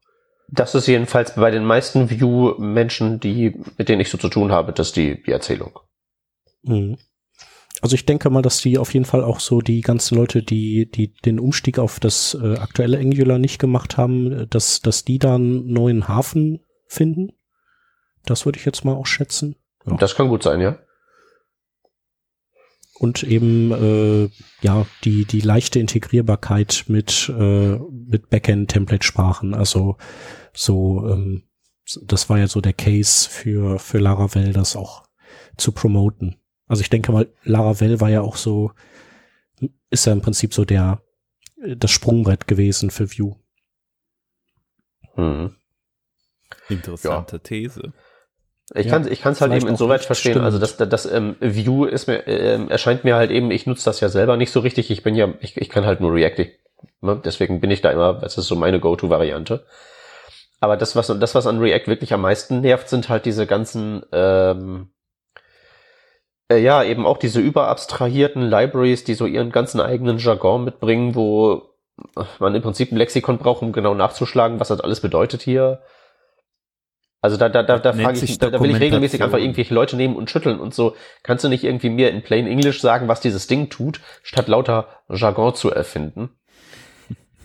Das ist jedenfalls bei den meisten View-Menschen, die, mit denen ich so zu tun habe, das die, die Erzählung. Mhm. Also ich denke mal, dass die auf jeden Fall auch so die ganzen Leute, die, die den Umstieg auf das äh, aktuelle Angular nicht gemacht haben, dass, dass die da einen neuen Hafen finden. Das würde ich jetzt mal auch schätzen. Ja. Das kann gut sein, ja und eben äh, ja die die leichte Integrierbarkeit mit äh, mit Backend Template Sprachen also so ähm, das war ja so der Case für für Laravel das auch zu promoten also ich denke mal Laravel war ja auch so ist ja im Prinzip so der das Sprungbrett gewesen für Vue hm. interessante ja. These ich ja, kann ich kann es halt eben insoweit verstehen. Stimmt. Also das, das, das ähm, View ist mir äh, erscheint mir halt eben. Ich nutze das ja selber nicht so richtig. Ich bin ja ich, ich kann halt nur React. Ich, ne? Deswegen bin ich da immer. Das ist so meine Go-to-Variante. Aber das was das was an React wirklich am meisten nervt, sind halt diese ganzen ähm, äh, ja eben auch diese überabstrahierten Libraries, die so ihren ganzen eigenen Jargon mitbringen, wo man im Prinzip ein Lexikon braucht, um genau nachzuschlagen, was das alles bedeutet hier. Also da, da, da, da frage ich, da, da will ich regelmäßig einfach irgendwelche Leute nehmen und schütteln und so. Kannst du nicht irgendwie mir in plain English sagen, was dieses Ding tut, statt lauter Jargon zu erfinden?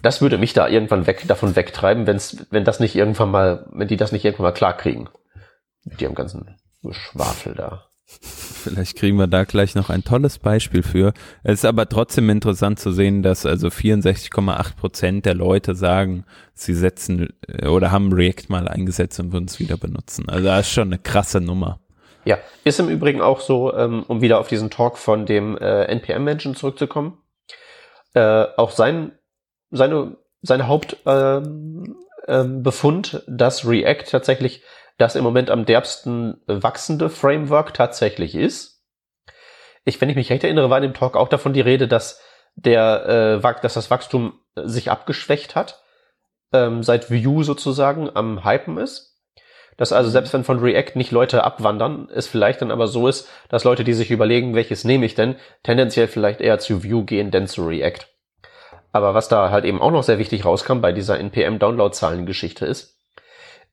Das würde mich da irgendwann weg, davon wegtreiben, wenn's, wenn das nicht irgendwann mal, wenn die das nicht irgendwann mal klar kriegen. Mit ihrem ganzen Schwafel da. Vielleicht kriegen wir da gleich noch ein tolles Beispiel für. Es ist aber trotzdem interessant zu sehen, dass also 64,8 Prozent der Leute sagen, sie setzen äh, oder haben React mal eingesetzt und würden es wieder benutzen. Also das ist schon eine krasse Nummer. Ja, ist im Übrigen auch so, ähm, um wieder auf diesen Talk von dem äh, NPM-Menschen zurückzukommen, äh, auch sein, seine, seine Hauptbefund, ähm, ähm, dass React tatsächlich das im Moment am derbsten wachsende Framework tatsächlich ist. Ich, wenn ich mich recht erinnere, war in dem Talk auch davon die Rede, dass der, äh, dass das Wachstum sich abgeschwächt hat, ähm, seit Vue sozusagen am Hypen ist. Dass also selbst wenn von React nicht Leute abwandern, es vielleicht dann aber so ist, dass Leute, die sich überlegen, welches nehme ich denn, tendenziell vielleicht eher zu Vue gehen, denn zu React. Aber was da halt eben auch noch sehr wichtig rauskam bei dieser NPM-Download-Zahlen-Geschichte ist,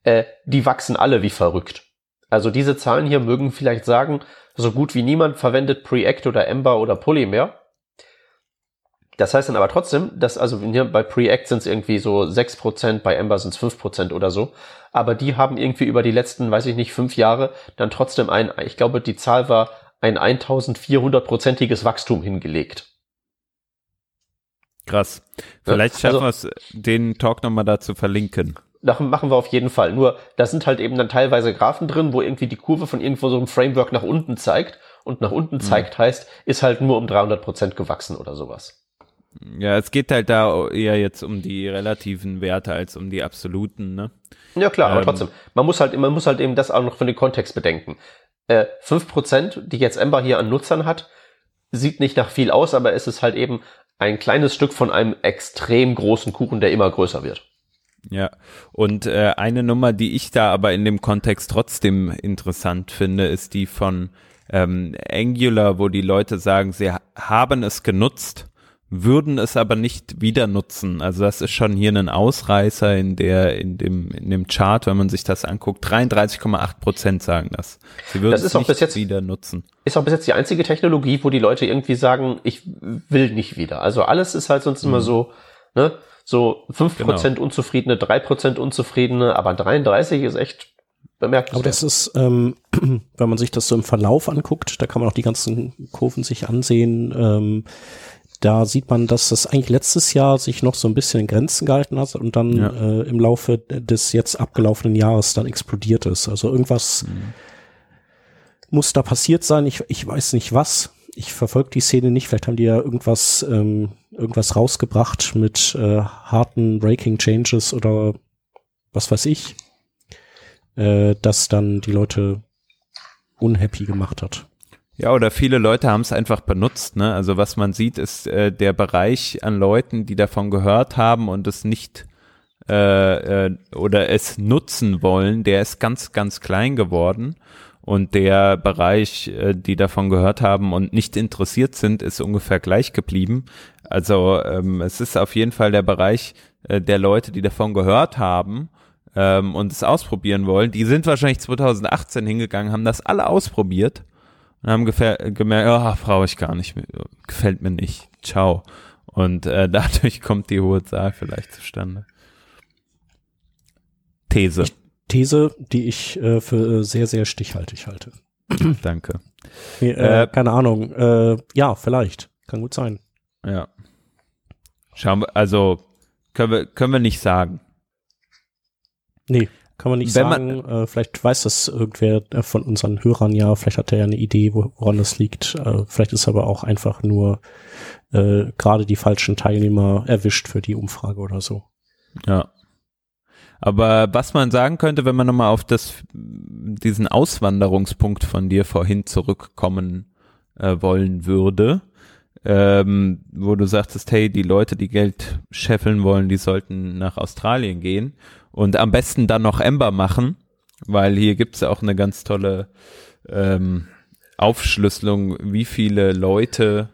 äh, die wachsen alle wie verrückt. Also diese Zahlen hier mögen vielleicht sagen, so gut wie niemand verwendet Preact oder Ember oder Polymer. Das heißt dann aber trotzdem, dass also hier bei Preact sind es irgendwie so 6%, bei Ember sind es 5% oder so. Aber die haben irgendwie über die letzten, weiß ich nicht, fünf Jahre dann trotzdem ein, ich glaube, die Zahl war ein 1400-prozentiges Wachstum hingelegt. Krass. Vielleicht schaffen also, wir es, den Talk nochmal da zu verlinken. Das machen wir auf jeden Fall. Nur, da sind halt eben dann teilweise Graphen drin, wo irgendwie die Kurve von irgendwo so einem Framework nach unten zeigt. Und nach unten mhm. zeigt heißt, ist halt nur um 300 Prozent gewachsen oder sowas. Ja, es geht halt da eher jetzt um die relativen Werte als um die absoluten, ne? Ja klar, aber ähm, trotzdem. Man muss halt, man muss halt eben das auch noch von den Kontext bedenken. Äh, 5%, die jetzt Ember hier an Nutzern hat, sieht nicht nach viel aus, aber es ist halt eben ein kleines Stück von einem extrem großen Kuchen, der immer größer wird. Ja, und äh, eine Nummer, die ich da aber in dem Kontext trotzdem interessant finde, ist die von ähm, Angular, wo die Leute sagen, sie haben es genutzt, würden es aber nicht wieder nutzen. Also das ist schon hier ein Ausreißer in der in dem in dem Chart, wenn man sich das anguckt. 33,8 Prozent sagen das. Sie würden das es nicht jetzt, wieder nutzen. Ist auch bis jetzt die einzige Technologie, wo die Leute irgendwie sagen, ich will nicht wieder. Also alles ist halt sonst mhm. immer so, ne? So fünf genau. Prozent Unzufriedene, drei Prozent Unzufriedene, aber 33 ist echt bemerkenswert. Aber das ist, ähm, wenn man sich das so im Verlauf anguckt, da kann man auch die ganzen Kurven sich ansehen. Ähm, da sieht man, dass das eigentlich letztes Jahr sich noch so ein bisschen in Grenzen gehalten hat und dann ja. äh, im Laufe des jetzt abgelaufenen Jahres dann explodiert ist. Also irgendwas mhm. muss da passiert sein. Ich, ich weiß nicht was ich verfolge die Szene nicht. Vielleicht haben die ja irgendwas, ähm, irgendwas rausgebracht mit äh, harten Breaking Changes oder was weiß ich, äh, das dann die Leute unhappy gemacht hat. Ja, oder viele Leute haben es einfach benutzt. Ne? Also was man sieht, ist äh, der Bereich an Leuten, die davon gehört haben und es nicht äh, äh, oder es nutzen wollen, der ist ganz, ganz klein geworden und der Bereich, äh, die davon gehört haben und nicht interessiert sind, ist ungefähr gleich geblieben. Also ähm, es ist auf jeden Fall der Bereich äh, der Leute, die davon gehört haben ähm, und es ausprobieren wollen. Die sind wahrscheinlich 2018 hingegangen, haben das alle ausprobiert und haben gemerkt, oh, brauche ich gar nicht, gefällt mir nicht. Ciao. Und äh, dadurch kommt die hohe Zahl vielleicht zustande. These. Ich These, die ich äh, für sehr, sehr stichhaltig halte. Danke. Nee, äh, äh, keine Ahnung. Äh, ja, vielleicht. Kann gut sein. Ja. Schauen wir, also können wir, können wir nicht sagen. Nee, kann man nicht Wenn sagen. Man, äh, vielleicht weiß das irgendwer äh, von unseren Hörern ja. Vielleicht hat er ja eine Idee, woran das liegt. Äh, vielleicht ist aber auch einfach nur äh, gerade die falschen Teilnehmer erwischt für die Umfrage oder so. Ja. Aber was man sagen könnte, wenn man nochmal auf das, diesen Auswanderungspunkt von dir vorhin zurückkommen äh, wollen würde, ähm, wo du sagtest, hey, die Leute, die Geld scheffeln wollen, die sollten nach Australien gehen und am besten dann noch Ember machen, weil hier gibt's auch eine ganz tolle ähm, Aufschlüsselung, wie viele Leute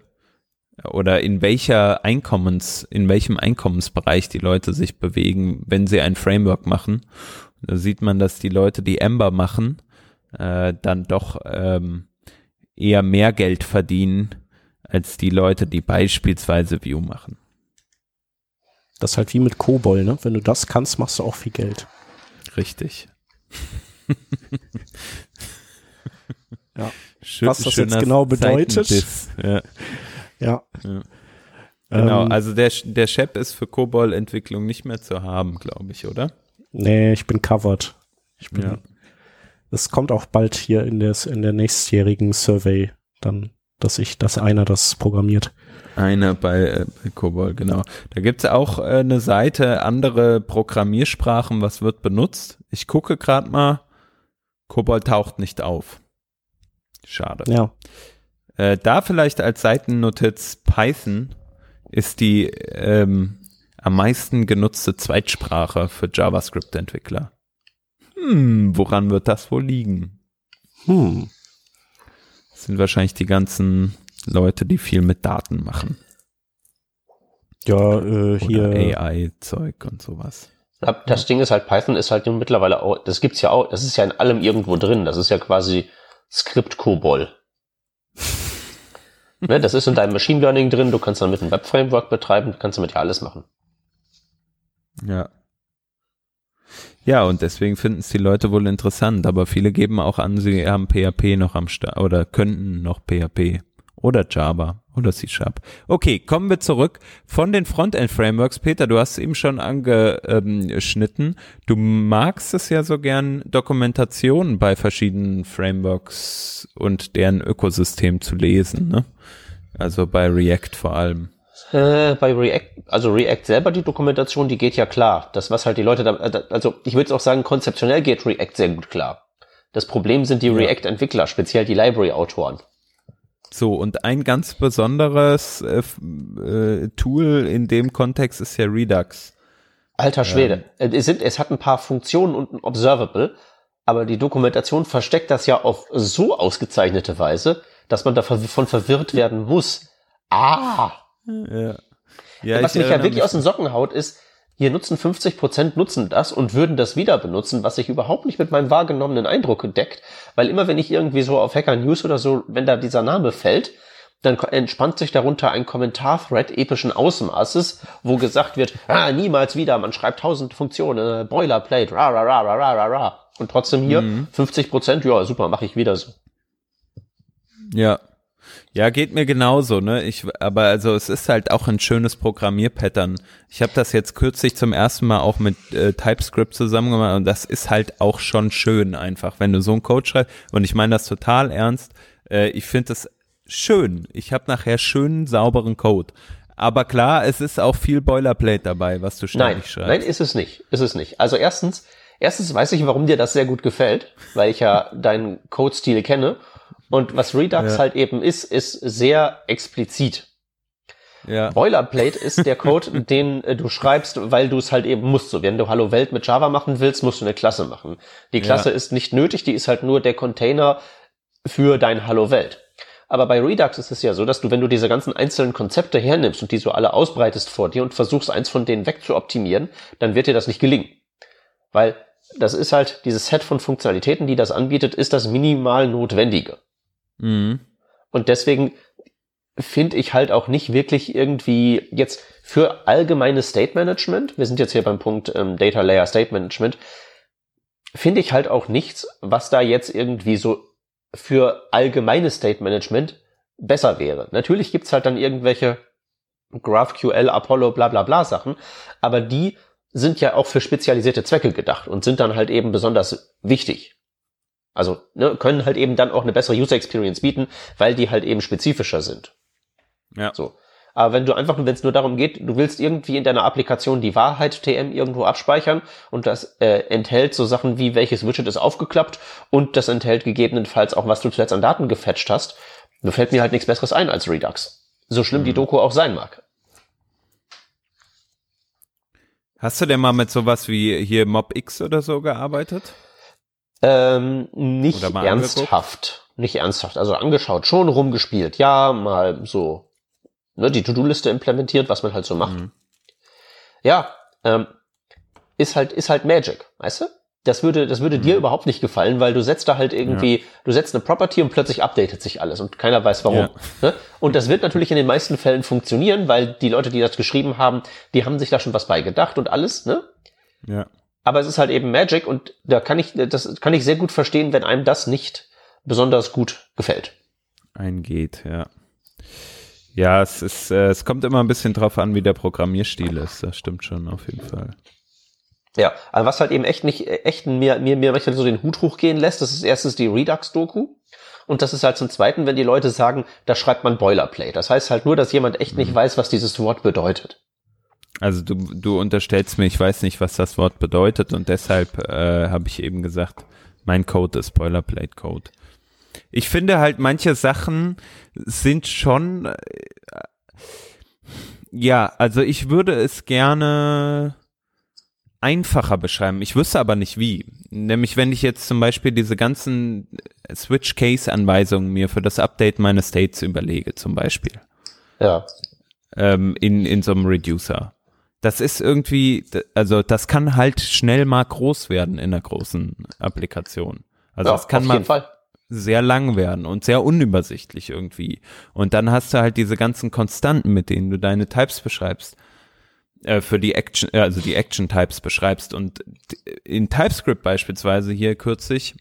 oder in welcher Einkommens, in welchem Einkommensbereich die Leute sich bewegen, wenn sie ein Framework machen. Da sieht man, dass die Leute, die Ember machen, äh, dann doch ähm, eher mehr Geld verdienen als die Leute, die beispielsweise View machen. Das ist halt wie mit Kobol, ne? Wenn du das kannst, machst du auch viel Geld. Richtig. ja. Schön, Was das jetzt genau bedeutet. Ja. Ja. ja. Genau, ähm, also der, der Shep ist für COBOL-Entwicklung nicht mehr zu haben, glaube ich, oder? Nee, ich bin covered. Ich bin, ja. Es kommt auch bald hier in, des, in der nächstjährigen Survey dann, dass ich, dass einer das programmiert. Einer bei, äh, bei COBOL, genau. Da gibt's auch äh, eine Seite, andere Programmiersprachen, was wird benutzt. Ich gucke gerade mal, COBOL taucht nicht auf. Schade. Ja. Äh, da vielleicht als Seitennotiz Python ist die ähm, am meisten genutzte Zweitsprache für JavaScript-Entwickler. Hm, woran wird das wohl liegen? Hm. Das sind wahrscheinlich die ganzen Leute, die viel mit Daten machen. Ja, äh, hier. AI-Zeug und sowas. Das Ding ist halt, Python ist halt nun mittlerweile auch, das gibt's ja auch, das ist ja in allem irgendwo drin. Das ist ja quasi Skript-Kobol. Ne, das ist in deinem Machine Learning drin, du kannst damit ein Web-Framework betreiben, du kannst damit ja alles machen. Ja. Ja, und deswegen finden es die Leute wohl interessant, aber viele geben auch an, sie haben PHP noch am Start oder könnten noch PHP oder Java oder C-Sharp. Okay, kommen wir zurück von den Frontend-Frameworks. Peter, du hast es eben schon angeschnitten. Du magst es ja so gern, Dokumentation bei verschiedenen Frameworks und deren Ökosystem zu lesen, ne? Also bei React vor allem. Äh, bei React, also React selber, die Dokumentation, die geht ja klar. Das, was halt die Leute da, also ich würde auch sagen, konzeptionell geht React sehr gut klar. Das Problem sind die ja. React-Entwickler, speziell die Library-Autoren. So, und ein ganz besonderes äh, äh, Tool in dem Kontext ist ja Redux. Alter Schwede. Ähm. Es, sind, es hat ein paar Funktionen und ein Observable, aber die Dokumentation versteckt das ja auf so ausgezeichnete Weise, dass man davon verwirrt werden muss. Ah! Ja. ja Was mich ja wirklich mich aus den Socken haut, ist, hier nutzen 50 Prozent nutzen das und würden das wieder benutzen, was sich überhaupt nicht mit meinem wahrgenommenen Eindruck deckt, weil immer wenn ich irgendwie so auf Hacker News oder so, wenn da dieser Name fällt, dann entspannt sich darunter ein Kommentar-Thread epischen Ausmaßes, wo gesagt wird, ah, niemals wieder, man schreibt tausend Funktionen, Boilerplate, ra, ra, ra, ra, ra, ra, ra. Und trotzdem hier mhm. 50 Prozent, ja, super, mache ich wieder so. Ja, ja, geht mir genauso, ne? Ich, aber also es ist halt auch ein schönes Programmierpattern. Ich habe das jetzt kürzlich zum ersten Mal auch mit äh, TypeScript zusammen gemacht und das ist halt auch schon schön einfach, wenn du so einen Code schreibst. Und ich meine das total ernst. Äh, ich finde das schön. Ich habe nachher schönen, sauberen Code. Aber klar, es ist auch viel Boilerplate dabei, was du ständig nein, schreibst. Nein, ist es nicht. Ist es nicht. Also erstens, erstens weiß ich, warum dir das sehr gut gefällt, weil ich ja deinen Code-Stil kenne und was Redux ja. halt eben ist, ist sehr explizit. Ja. Boilerplate ist der Code, den äh, du schreibst, weil du es halt eben musst. So, wenn du Hallo Welt mit Java machen willst, musst du eine Klasse machen. Die Klasse ja. ist nicht nötig, die ist halt nur der Container für dein Hallo Welt. Aber bei Redux ist es ja so, dass du, wenn du diese ganzen einzelnen Konzepte hernimmst und die so alle ausbreitest vor dir und versuchst, eins von denen wegzuoptimieren, dann wird dir das nicht gelingen. Weil das ist halt, dieses Set von Funktionalitäten, die das anbietet, ist das minimal Notwendige. Mhm. Und deswegen finde ich halt auch nicht wirklich irgendwie jetzt für allgemeines State Management, wir sind jetzt hier beim Punkt ähm, Data Layer State Management, finde ich halt auch nichts, was da jetzt irgendwie so für allgemeines State Management besser wäre. Natürlich gibt's halt dann irgendwelche GraphQL, Apollo, bla bla bla Sachen, aber die sind ja auch für spezialisierte Zwecke gedacht und sind dann halt eben besonders wichtig. Also ne, können halt eben dann auch eine bessere User Experience bieten, weil die halt eben spezifischer sind. Ja. So. Aber wenn du einfach, wenn es nur darum geht, du willst irgendwie in deiner Applikation die Wahrheit TM irgendwo abspeichern und das äh, enthält so Sachen wie welches Widget ist aufgeklappt und das enthält gegebenenfalls auch, was du zuletzt an Daten gefetcht hast, da fällt mir halt nichts Besseres ein als Redux. So schlimm mhm. die Doku auch sein mag. Hast du denn mal mit sowas wie hier MobX oder so gearbeitet? Ähm, nicht ernsthaft. Angeguckt? Nicht ernsthaft. Also angeschaut, schon rumgespielt. Ja, mal so ne, die To-Do-Liste implementiert, was man halt so macht. Mhm. Ja, ähm, ist halt, ist halt Magic, weißt du? Das würde, das würde mhm. dir überhaupt nicht gefallen, weil du setzt da halt irgendwie, ja. du setzt eine Property und plötzlich updatet sich alles und keiner weiß warum. Ja. Ne? Und das wird natürlich in den meisten Fällen funktionieren, weil die Leute, die das geschrieben haben, die haben sich da schon was bei gedacht und alles, ne? Ja. Aber es ist halt eben Magic und da kann ich, das kann ich sehr gut verstehen, wenn einem das nicht besonders gut gefällt. Eingeht, ja. Ja, es ist, äh, es kommt immer ein bisschen drauf an, wie der Programmierstil ist. Das stimmt schon auf jeden Fall. Ja, aber was halt eben echt nicht, echt mir, mir, mir manchmal so den Hut hochgehen lässt, das ist erstens die Redux-Doku. Und das ist halt zum Zweiten, wenn die Leute sagen, da schreibt man Boilerplate. Das heißt halt nur, dass jemand echt nicht mhm. weiß, was dieses Wort bedeutet. Also du, du unterstellst mir, ich weiß nicht, was das Wort bedeutet und deshalb äh, habe ich eben gesagt, mein Code ist Boilerplate Code. Ich finde halt, manche Sachen sind schon, äh, ja, also ich würde es gerne einfacher beschreiben. Ich wüsste aber nicht wie. Nämlich wenn ich jetzt zum Beispiel diese ganzen Switch-Case-Anweisungen mir für das Update meines States überlege, zum Beispiel. Ja. Ähm, in, in so einem Reducer. Das ist irgendwie, also das kann halt schnell mal groß werden in einer großen Applikation. Also ja, das kann man sehr lang werden und sehr unübersichtlich irgendwie. Und dann hast du halt diese ganzen Konstanten, mit denen du deine Types beschreibst, äh, für die Action, äh, also die Action Types beschreibst. Und in TypeScript beispielsweise hier kürzlich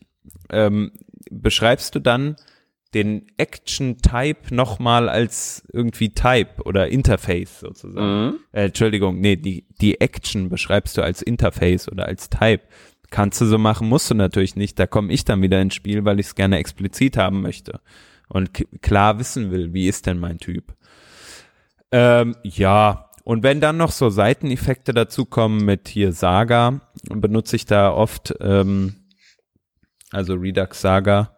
ähm, beschreibst du dann den Action Type nochmal als irgendwie Type oder Interface sozusagen. Mhm. Äh, Entschuldigung, nee, die, die Action beschreibst du als Interface oder als Type. Kannst du so machen, musst du natürlich nicht. Da komme ich dann wieder ins Spiel, weil ich es gerne explizit haben möchte und klar wissen will, wie ist denn mein Typ. Ähm, ja, und wenn dann noch so Seiteneffekte dazukommen mit hier Saga, benutze ich da oft, ähm, also Redux Saga,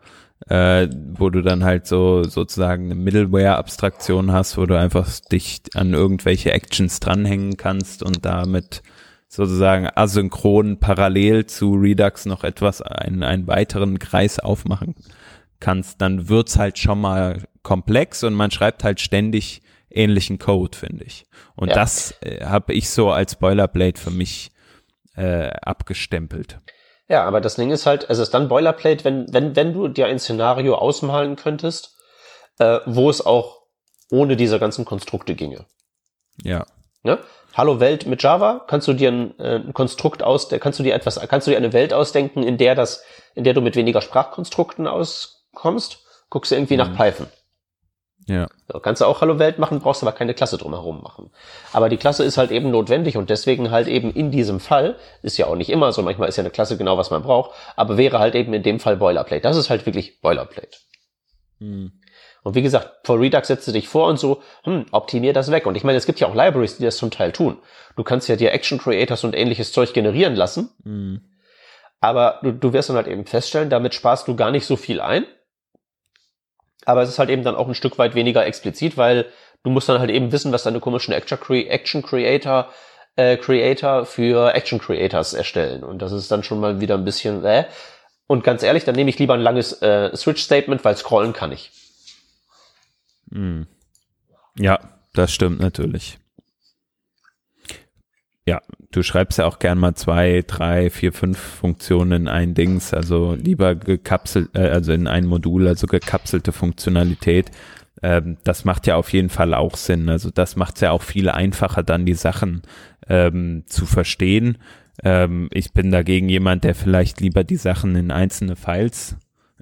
äh, wo du dann halt so sozusagen eine Middleware-Abstraktion hast, wo du einfach dich an irgendwelche Actions dranhängen kannst und damit sozusagen asynchron parallel zu Redux noch etwas, einen, einen weiteren Kreis aufmachen kannst, dann wird's halt schon mal komplex und man schreibt halt ständig ähnlichen Code, finde ich. Und Ja. das äh, habe ich so als Boilerplate für mich äh, abgestempelt. Ja, aber das Ding ist halt, es ist dann Boilerplate, wenn, wenn, wenn du dir ein Szenario ausmalen könntest, äh, wo es auch ohne diese ganzen Konstrukte ginge. Ja. Ne? Hallo Welt mit Java, kannst du dir ein, äh, ein Konstrukt aus, kannst du dir etwas, kannst du dir eine Welt ausdenken, in der das, in der du mit weniger Sprachkonstrukten auskommst? Guckst du irgendwie nach Python. Ja. So, kannst du auch Hallo Welt machen, brauchst aber keine Klasse drumherum machen. Aber die Klasse ist halt eben notwendig und deswegen halt eben in diesem Fall, ist ja auch nicht immer so, manchmal ist ja eine Klasse genau, was man braucht, aber wäre halt eben in dem Fall Boilerplate. Das ist halt wirklich Boilerplate. Hm. Und wie gesagt, vor Redux setzt du dich vor und so, hm, optimier das weg. Und ich meine, es gibt ja auch Libraries, die das zum Teil tun. Du kannst ja dir Action Creators und ähnliches Zeug generieren lassen, Hm. aber du, du wirst dann halt eben feststellen, damit sparst du gar nicht so viel ein. Aber es ist halt eben dann auch ein Stück weit weniger explizit, weil du musst dann halt eben wissen, was deine komischen Action, Cre Action Creator äh, Creator für Action Creators erstellen. Und das ist dann schon mal wieder ein bisschen, äh. Und ganz ehrlich, dann nehme ich lieber ein langes äh, Switch-Statement, weil scrollen kann ich. Hm. Ja, das stimmt natürlich. Ja, du schreibst ja auch gern mal zwei, drei, vier, fünf Funktionen in ein Dings, also lieber gekapselt, äh, also in ein Modul, also gekapselte Funktionalität. Ähm, das macht ja auf jeden Fall auch Sinn. Also das macht es ja auch viel einfacher, dann die Sachen ähm, zu verstehen. Ähm, ich bin dagegen jemand, der vielleicht lieber die Sachen in einzelne Files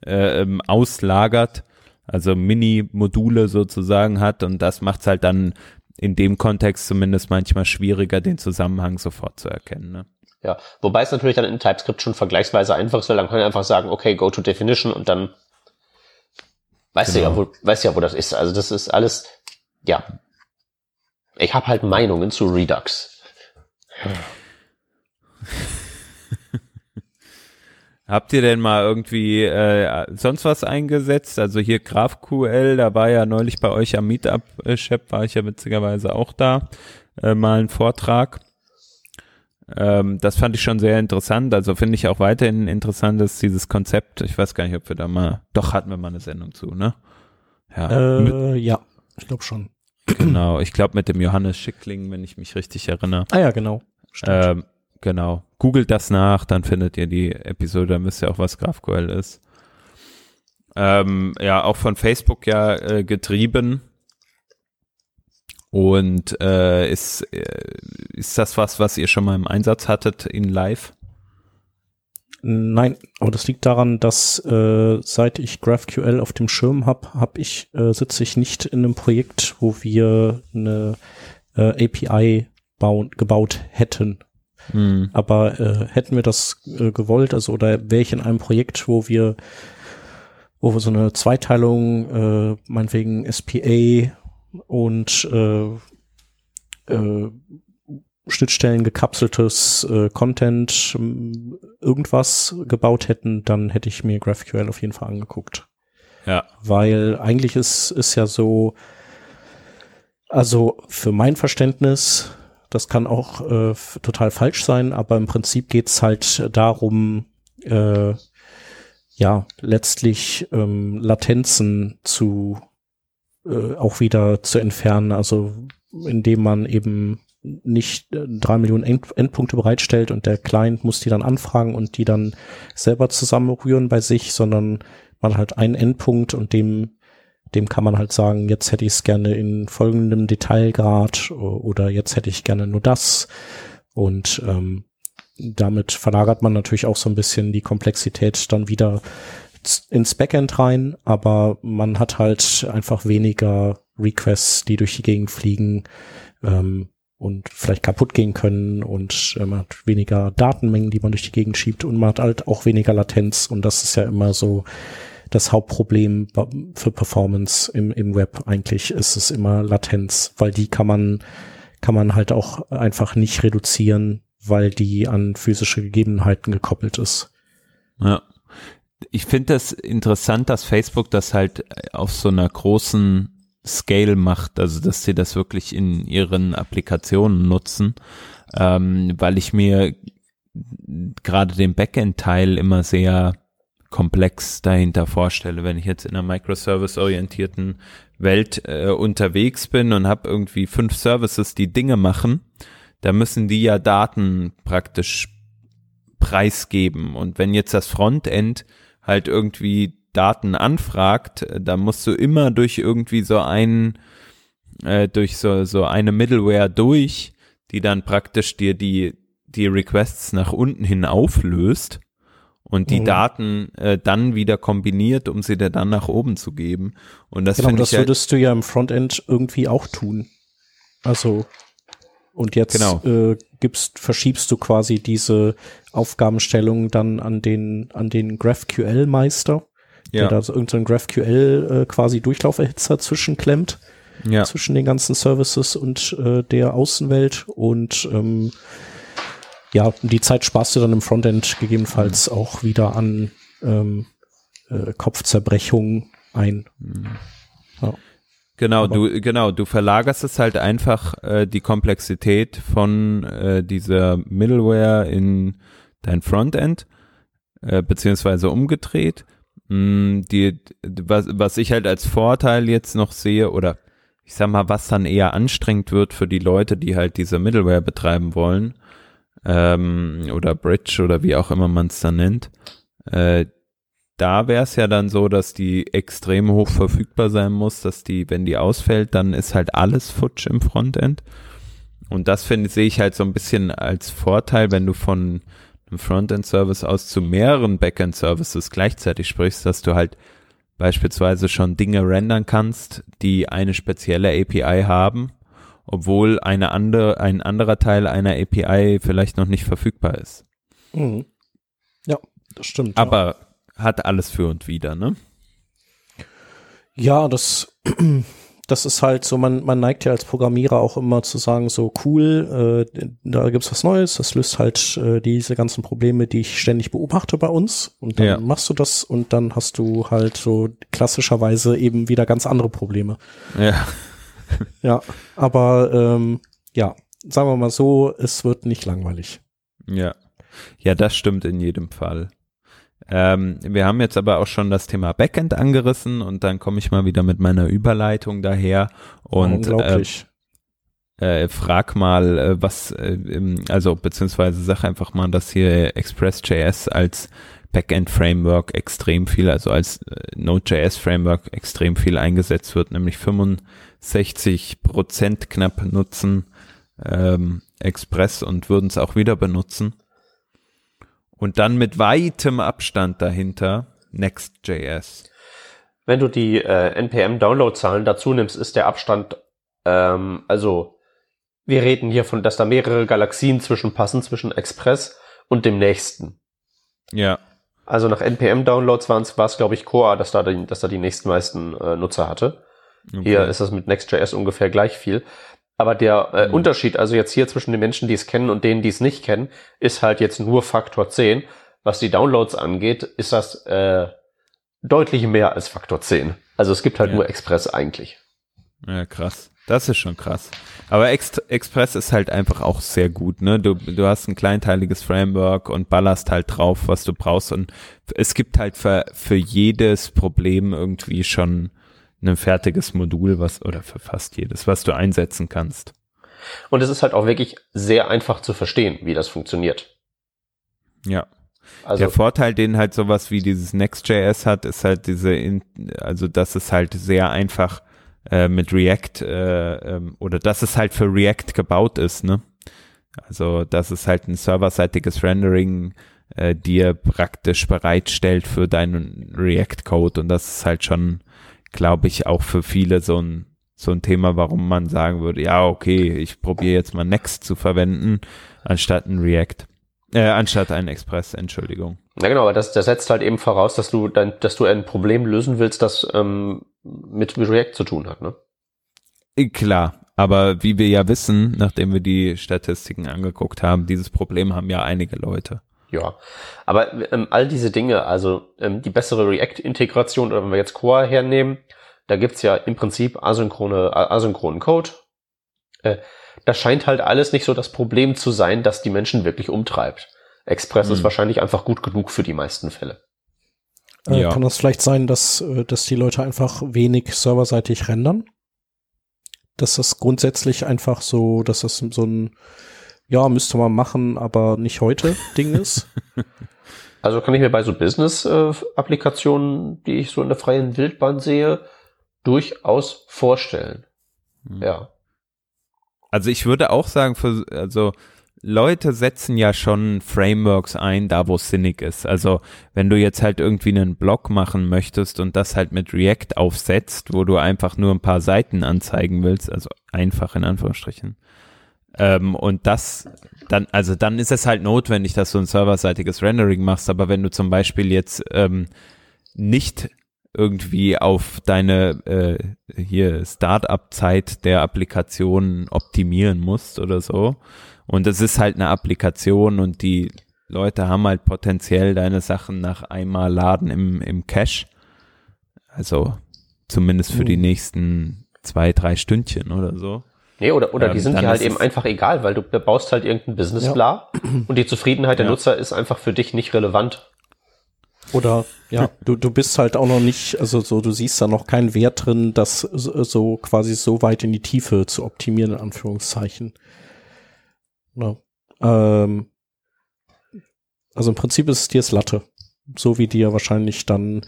äh, ähm, auslagert, also Mini-Module sozusagen hat und das macht es halt dann in dem Kontext zumindest manchmal schwieriger, den Zusammenhang sofort zu erkennen. Ne? Ja, wobei es natürlich dann in TypeScript schon vergleichsweise einfach ist, weil dann kann ich einfach sagen, okay, go to definition und dann weißt Genau. du ja, wo, weißt ja, wo das ist. Also das ist alles, ja. Ich habe halt Meinungen zu Redux. Habt ihr denn mal irgendwie äh, sonst was eingesetzt? Also hier GraphQL, da war ja neulich bei euch am Meetup, äh, Shep, war ich ja witzigerweise auch da, äh, mal ein Vortrag. Ähm, das fand ich schon sehr interessant. Also finde ich auch weiterhin interessant, dass dieses Konzept, ich weiß gar nicht, ob wir da mal, doch hatten wir mal eine Sendung zu, ne? Ja, Äh, ja, ich glaube schon. genau. Ich glaube mit dem Johannes Schickling, wenn ich mich richtig erinnere. Ah ja, genau. Stimmt. Ähm, genau. Googelt das nach, dann findet ihr die Episode, dann wisst ihr auch, was GraphQL ist. Ähm, ja, auch von Facebook ja äh, getrieben. Und äh, ist, äh, ist das was, was ihr schon mal im Einsatz hattet in Live? Nein, aber das liegt daran, dass äh, seit ich GraphQL auf dem Schirm habe, hab ich äh, sitze ich nicht in einem Projekt, wo wir eine äh, API bauen, gebaut hätten. Hm. Aber äh, hätten wir das äh, gewollt, also oder wäre ich in einem Projekt, wo wir wo wir so eine Zweiteilung, äh, meinetwegen SPA und äh, äh, Schnittstellen gekapseltes äh, Content ähm, irgendwas gebaut hätten, dann hätte ich mir GraphQL auf jeden Fall angeguckt. Ja. Weil eigentlich ist, ist ja so, also für mein Verständnis, Das kann auch äh, total falsch sein, aber im Prinzip geht's halt darum, äh, ja, letztlich ähm, Latenzen zu äh, auch wieder zu entfernen, also indem man eben nicht äh, drei Millionen End Endpunkte bereitstellt und der Client muss die dann anfragen und die dann selber zusammenrühren bei sich, sondern man halt einen Endpunkt und dem dem kann man halt sagen, jetzt hätte ich es gerne in folgendem Detailgrad oder jetzt hätte ich gerne nur das. Und ähm, damit verlagert man natürlich auch so ein bisschen die Komplexität dann wieder ins Backend rein, aber man hat halt einfach weniger Requests, die durch die Gegend fliegen ähm, und vielleicht kaputt gehen können. Und äh, man hat weniger Datenmengen, die man durch die Gegend schiebt. Und man hat halt auch weniger Latenz. Und das ist ja immer so das Hauptproblem für Performance im, im Web. Eigentlich ist es immer Latenz, weil die kann man, kann man halt auch einfach nicht reduzieren, weil die an physische Gegebenheiten gekoppelt ist. Ja. Ich finde das interessant, dass Facebook das halt auf so einer großen Scale macht, also dass sie das wirklich in ihren Applikationen nutzen, ähm, weil ich mir gerade den Backend-Teil immer sehr komplex dahinter vorstelle. Wenn ich jetzt in einer microservice-orientierten Welt äh, unterwegs bin und habe irgendwie fünf Services, die Dinge machen, da müssen die ja Daten praktisch preisgeben. Und wenn jetzt das Frontend halt irgendwie Daten anfragt, da musst du immer durch irgendwie so einen, äh, durch so, so eine Middleware durch, die dann praktisch dir die, die Requests nach unten hin auflöst und die mhm. Daten äh, dann wieder kombiniert, um sie dir dann nach oben zu geben. Und das, genau, das ich würdest du ja im Frontend irgendwie auch tun. Also und jetzt genau. äh, gibst, verschiebst du quasi diese Aufgabenstellung dann an den an den GraphQL-Meister, ja. der da so irgendeinen GraphQL äh, quasi Durchlauferhitzer zwischenklemmt ja. zwischen den ganzen Services und äh, der Außenwelt und ähm, ja, die Zeit sparst du dann im Frontend gegebenenfalls mhm. auch wieder an ähm, äh, Kopfzerbrechung ein. Mhm. Ja. Genau, Aber du genau, du verlagerst es halt einfach äh, die Komplexität von äh, dieser Middleware in dein Frontend äh, beziehungsweise umgedreht. Mm, die was was ich halt als Vorteil jetzt noch sehe oder ich sag mal, was dann eher anstrengend wird für die Leute, die halt diese Middleware betreiben wollen, ähm, oder Bridge oder wie auch immer man es dann nennt, äh, da wäre es ja dann so, dass die extrem hoch verfügbar sein muss, dass die, wenn die ausfällt, dann ist halt alles futsch im Frontend. Und das finde sehe ich halt so ein bisschen als Vorteil, wenn du von einem Frontend-Service aus zu mehreren Backend-Services gleichzeitig sprichst, dass du halt beispielsweise schon Dinge rendern kannst, die eine spezielle API haben obwohl eine andere, ein anderer Teil einer API vielleicht noch nicht verfügbar ist. Mhm. Ja, das stimmt. Aber ja. hat alles für und wieder, ne? Ja, das, das ist halt so, man, man neigt ja als Programmierer auch immer zu sagen, so cool, äh, da gibt's was Neues, das löst halt äh, diese ganzen Probleme, die ich ständig beobachte bei uns. Und dann ja. machst du das und dann hast du halt so klassischerweise eben wieder ganz andere Probleme. Ja ja, aber ähm, ja, sagen wir mal so, es wird nicht langweilig. Ja, ja, das stimmt in jedem Fall. Ähm, wir haben jetzt aber auch schon das Thema Backend angerissen und dann komme ich mal wieder mit meiner Überleitung daher und Unglaublich. Äh, äh, frag mal, äh, was, äh, also beziehungsweise sag einfach mal, dass hier Express.js als Backend-Framework extrem viel, also als äh, Node.js-Framework extrem viel eingesetzt wird, nämlich 65 Prozent knapp nutzen ähm, Express und würden es auch wieder benutzen. Und dann mit weitem Abstand dahinter Next.js. Wenn du die äh, NPM-Download-Zahlen dazu nimmst, ist der Abstand, ähm, also wir reden hier von, dass da mehrere Galaxien zwischenpassen, zwischen Express und dem nächsten. Ja. Also nach NPM-Downloads war es, glaube ich, Core, dass da, die, dass da die nächstmeisten äh, Nutzer hatte. Okay. Hier ist das mit Next.js ungefähr gleich viel. Aber der äh, mhm. Unterschied, also jetzt hier zwischen den Menschen, die es kennen und denen, die es nicht kennen, ist halt jetzt nur Faktor 10. Was die Downloads angeht, ist das äh, deutlich mehr als Faktor 10. Also es gibt halt ja. nur Express eigentlich. Ja, krass. Das ist schon krass. Aber Ext Express ist halt einfach auch sehr gut, ne? Du, du hast ein kleinteiliges Framework und ballerst halt drauf, was du brauchst. Und es gibt halt für, für jedes Problem irgendwie schon ein fertiges Modul, was, oder für fast jedes, was du einsetzen kannst. Und es ist halt auch wirklich sehr einfach zu verstehen, wie das funktioniert. Ja. Also, der Vorteil, den halt sowas wie dieses Next.js hat, ist halt diese, also dass es halt sehr einfach äh, mit React äh, ähm, oder dass es halt für React gebaut ist, ne? Also dass es halt ein serverseitiges Rendering äh, dir praktisch bereitstellt für deinen React-Code und das ist halt schon, glaube ich, auch für viele so ein so ein Thema, warum man sagen würde, ja, okay, ich probiere jetzt mal Next zu verwenden, anstatt ein React. Äh, anstatt ein Express, Entschuldigung. Ja genau, aber das, das setzt halt eben voraus, dass du dein, dass du ein Problem lösen willst, das ähm, mit, mit React zu tun hat, ne? Äh, klar, aber wie wir ja wissen, nachdem wir die Statistiken angeguckt haben, dieses Problem haben ja einige Leute. Ja, aber ähm, all diese Dinge, also ähm, die bessere React-Integration, oder wenn wir jetzt Core hernehmen, da gibt's ja im Prinzip asynchrone, asynchronen Code. Äh, das scheint halt alles nicht so das Problem zu sein, das die Menschen wirklich umtreibt. Express hm. ist wahrscheinlich einfach gut genug für die meisten Fälle. Äh, ja. Kann das vielleicht sein, dass, äh, dass die Leute einfach wenig serverseitig rendern? Dass das grundsätzlich einfach so, dass das so ein, ja, müsste man machen, aber nicht heute Ding ist? Also kann ich mir bei so Business-Applikationen, die ich so in der freien Wildbahn sehe, durchaus vorstellen. Hm. Ja. Also ich würde auch sagen, für, also Leute setzen ja schon Frameworks ein, da wo es sinnig ist. Also wenn du jetzt halt irgendwie einen Blog machen möchtest und das halt mit React aufsetzt, wo du einfach nur ein paar Seiten anzeigen willst, also einfach in Anführungsstrichen. Ähm, und das dann, also dann ist es halt notwendig, dass du ein serverseitiges Rendering machst. Aber wenn du zum Beispiel jetzt ähm, nicht irgendwie auf deine äh, hier Startup-Zeit der Applikation optimieren musst oder so. Und es ist halt eine Applikation und die Leute haben halt potenziell deine Sachen nach einmal laden im, im Cache. Also zumindest für die mhm. nächsten zwei, drei Stündchen oder so. Nee, oder, oder ähm, die sind dir halt eben einfach egal, weil du baust halt irgendein Business-Bla ja. und die Zufriedenheit der ja. Nutzer ist einfach für dich nicht relevant. Oder ja, du, du bist halt auch noch nicht, also so, du siehst da noch keinen Wert drin, das so, so quasi so weit in die Tiefe zu optimieren, in Anführungszeichen. Ja. Ähm, also im Prinzip ist es dir das Latte. So wie dir wahrscheinlich dann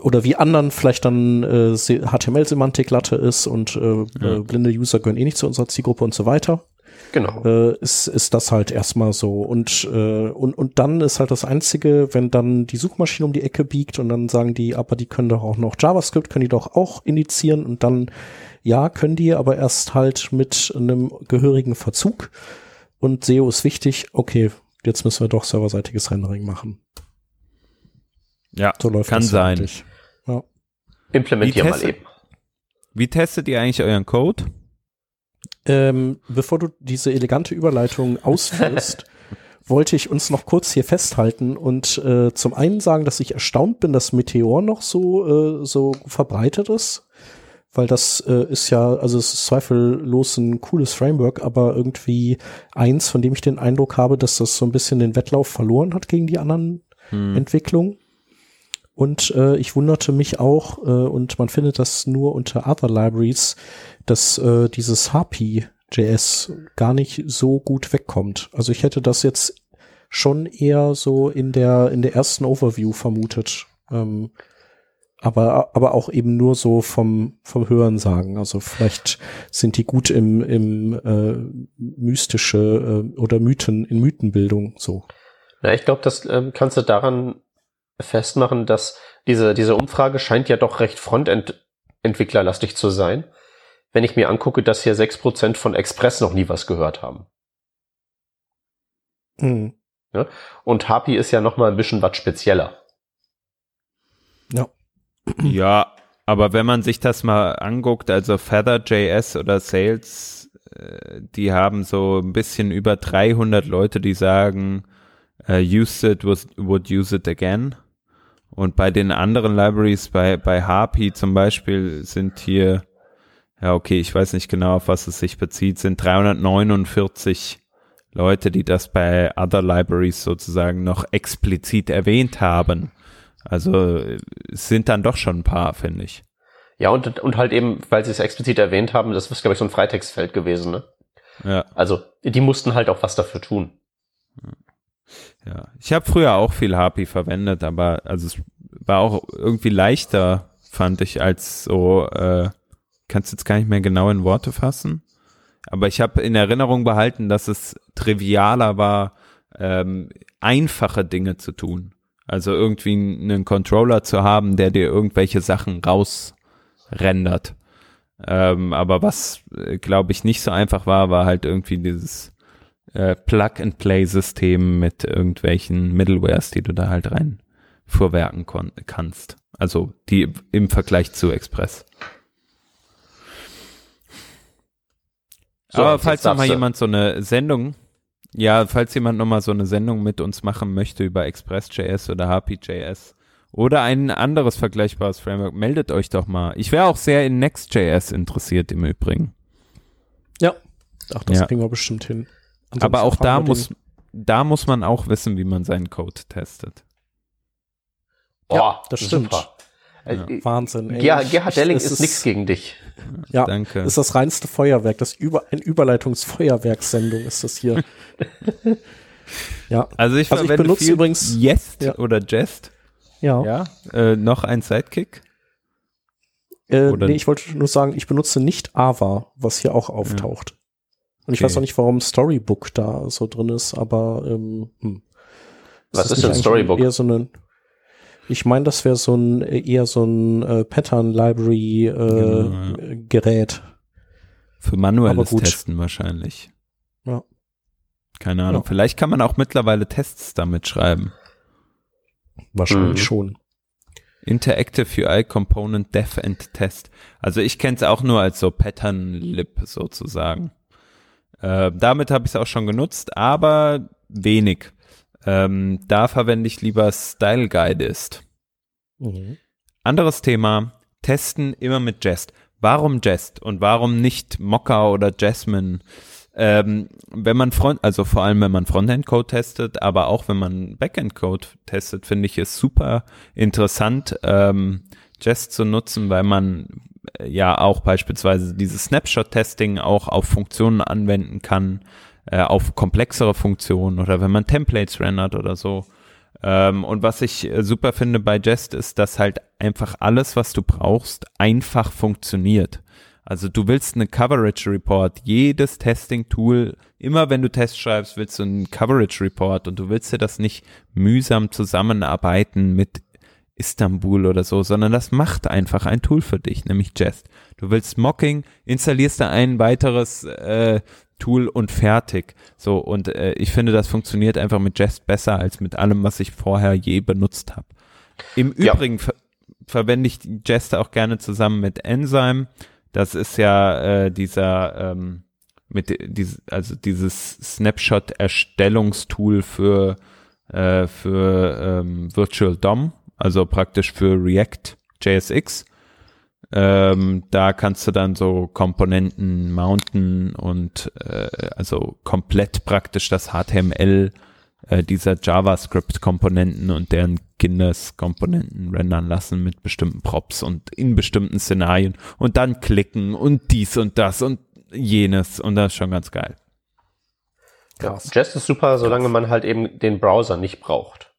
oder wie anderen vielleicht dann äh, HTML-Semantik Latte ist und äh, ja. äh, blinde User gehören eh nicht zu unserer Zielgruppe und so weiter. Genau. Äh, ist, ist das halt erstmal so. Und, äh, und, und dann ist halt das Einzige, wenn dann die Suchmaschine um die Ecke biegt und dann sagen die, aber die können doch auch noch JavaScript, können die doch auch initiieren und dann, ja, können die, aber erst halt mit einem gehörigen Verzug. Und SEO ist wichtig, okay, jetzt müssen wir doch serverseitiges Rendering machen. Ja, so läuft kann sein. Ja. Implementier mal eben. Wie testet ihr eigentlich euren Code? Ähm, bevor du diese elegante Überleitung ausführst, wollte ich uns noch kurz hier festhalten und äh, zum einen sagen, dass ich erstaunt bin, dass Meteor noch so, äh, so verbreitet ist. Weil das äh, ist ja, also es ist zweifellos ein cooles Framework, aber irgendwie eins, von dem ich den Eindruck habe, dass das so ein bisschen den Wettlauf verloren hat gegen die anderen hm. Entwicklungen. Und äh, ich wunderte mich auch, äh, und man findet das nur unter Other Libraries, dass äh, dieses Harpy.js gar nicht so gut wegkommt. Also ich hätte das jetzt schon eher so in der, in der ersten Overview vermutet. Ähm, aber, aber auch eben nur so vom, vom Hören sagen. Also vielleicht sind die gut im, im äh, mystische äh, oder Mythen, in Mythenbildung so. Ja, ich glaube, das ähm, kannst du daran festmachen, dass diese, diese Umfrage scheint ja doch recht Frontend-Entwicklerlastig zu sein, wenn ich mir angucke, dass hier sechs Prozent von Express noch nie was gehört haben. Mhm. Ja? Und Happy ist ja noch mal ein bisschen was spezieller. Ja. Ja, aber wenn man sich das mal anguckt, also Feather.js oder Sales, äh, die haben so ein bisschen über 300 Leute, die sagen, uh, use it, would use it again. Und bei den anderen Libraries, bei, bei Harpy zum Beispiel, sind hier ja, okay, ich weiß nicht genau, auf was es sich bezieht, sind 349 Leute, die das bei Other Libraries sozusagen noch explizit erwähnt haben. Also es sind dann doch schon ein paar, finde ich. Ja, und, und halt eben, weil sie es explizit erwähnt haben, das ist, glaube ich, so ein Freitextfeld gewesen, ne? Ja. Also, die mussten halt auch was dafür tun. Ja, ich habe früher auch viel Harpy verwendet, aber also es war auch irgendwie leichter, fand ich, als so, äh, kannst jetzt gar nicht mehr genau in Worte fassen. Aber ich habe in Erinnerung behalten, dass es trivialer war, ähm, einfache Dinge zu tun. Also irgendwie einen Controller zu haben, der dir irgendwelche Sachen rausrendert. Ähm, aber was, äh, glaube ich, nicht so einfach war, war halt irgendwie dieses äh, Plug-and-Play-System mit irgendwelchen Middlewares, die du da halt rein vorwerken kannst. Also die im Vergleich zu Express. So, Aber falls noch mal jemand so eine Sendung, ja, falls jemand noch mal so eine Sendung mit uns machen möchte über Express.js oder HPJS oder ein anderes vergleichbares Framework, meldet euch doch mal. Ich wäre auch sehr in Next.js interessiert im Übrigen. Ja, ach, das ja. kriegen wir bestimmt hin. Ansonsten Aber auch da muss, da muss man auch wissen, wie man seinen Code testet. Oh, ja, das stimmt. Super. Äh, ja. Wahnsinn. Ey. Gerhard, Gerhard Delling ist, ist nichts gegen dich. Ja, danke. Ist das reinste Feuerwerk, das über ein Überleitungsfeuerwerkssendung ist das hier. ja. Also ich, also ich benutze übrigens Jest ja. oder Jest. Ja. Ja. Äh, noch ein Sidekick. Äh, oder nee, ich wollte nur sagen, ich benutze nicht Ava, was hier auch auftaucht. Und ich okay. weiß auch nicht, warum Storybook da so drin ist, aber ähm, hm. Was ist, ist denn Storybook? Eher so eine, ich meine, das wäre so ein eher so ein äh, Pattern Library äh, genau, ja. Gerät. Für manuelles Testen wahrscheinlich. Ja. Keine Ahnung. Ja. Vielleicht kann man auch mittlerweile Tests damit schreiben. Wahrscheinlich mhm. schon. Interactive UI Component Def and Test. Also ich kenne es auch nur als so Pattern Lib sozusagen. Äh, damit habe ich es auch schon genutzt, aber wenig. Ähm, da verwende ich lieber Style Guidist. Mhm. Anderes Thema, testen immer mit Jest. Warum Jest und warum nicht Mocha oder Jasmine? Ähm, wenn man Front, also vor allem wenn man Frontend-Code testet, aber auch wenn man Backend-Code testet, finde ich es super interessant, ähm, Jest zu nutzen, weil man ja auch beispielsweise dieses Snapshot-Testing auch auf Funktionen anwenden kann, äh, auf komplexere Funktionen oder wenn man Templates rendert oder so. Ähm, und was ich äh, super finde bei Jest ist, dass halt einfach alles, was du brauchst, einfach funktioniert. Also du willst eine Coverage Report, jedes Testing Tool, immer wenn du Tests schreibst, willst du einen Coverage Report und du willst dir das nicht mühsam zusammenarbeiten mit Istanbul oder so, sondern das macht einfach ein Tool für dich, nämlich Jest. Du willst Mocking, installierst da ein weiteres äh, Tool und fertig. So, und äh, ich finde, das funktioniert einfach mit Jest besser als mit allem, was ich vorher je benutzt habe. Im ja. Übrigen ver verwende ich Jest auch gerne zusammen mit Enzyme. Das ist ja äh, dieser ähm, mit dieses, also dieses Snapshot-Erstellungstool für äh, für ähm, Virtual DOM, also praktisch für React JSX. Ähm, da kannst du dann so Komponenten mounten und äh, also komplett praktisch das HTML äh, dieser JavaScript-Komponenten und deren Guinness-Komponenten rendern lassen mit bestimmten Props und in bestimmten Szenarien und dann klicken und dies und das und jenes und das ist schon ganz geil. Ja, Jest ist super, solange man halt eben den Browser nicht braucht.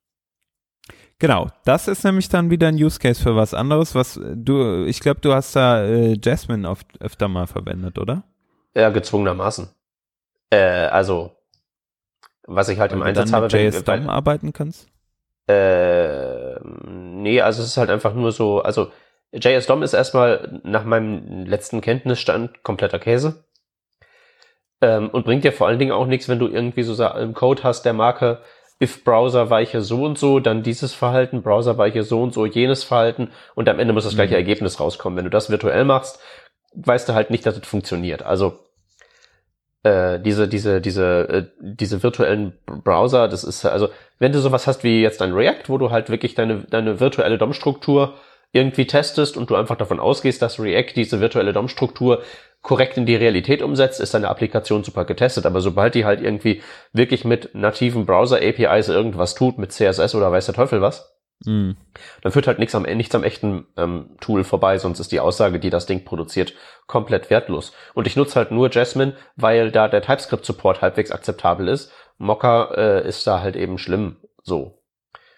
Genau, das ist nämlich dann wieder ein Use Case für was anderes, was du, ich glaube, du hast da äh, Jasmine oft, öfter mal verwendet, oder? Ja, gezwungenermaßen. Äh, also, was ich halt weil im Einsatz dann habe. Mit JS DOM arbeiten kannst? Äh, nee, also es ist halt einfach nur so, also JS DOM ist erstmal nach meinem letzten Kenntnisstand kompletter Käse. Ähm, und bringt dir vor allen Dingen auch nichts, wenn du irgendwie so im Code hast der Marke if Browser weiche so und so, dann dieses Verhalten, Browser weiche so und so, jenes Verhalten und am Ende muss das gleiche mhm. Ergebnis rauskommen. Wenn du das virtuell machst, weißt du halt nicht, dass es funktioniert. Also äh, diese, diese, diese, äh, diese virtuellen Browser, das ist also, wenn du sowas hast wie jetzt ein React, wo du halt wirklich deine, deine virtuelle DOM-Struktur irgendwie testest und du einfach davon ausgehst, dass React diese virtuelle DOM-Struktur korrekt in die Realität umsetzt, ist deine Applikation super getestet. Aber sobald die halt irgendwie wirklich mit nativen Browser-APIs irgendwas tut, mit CSS oder weiß der Teufel was, mhm. dann führt halt nichts am, nichts am echten ähm, Tool vorbei, sonst ist die Aussage, die das Ding produziert, komplett wertlos. Und ich nutze halt nur Jasmine, weil da der TypeScript-Support halbwegs akzeptabel ist. Mocha äh, ist da halt eben schlimm so.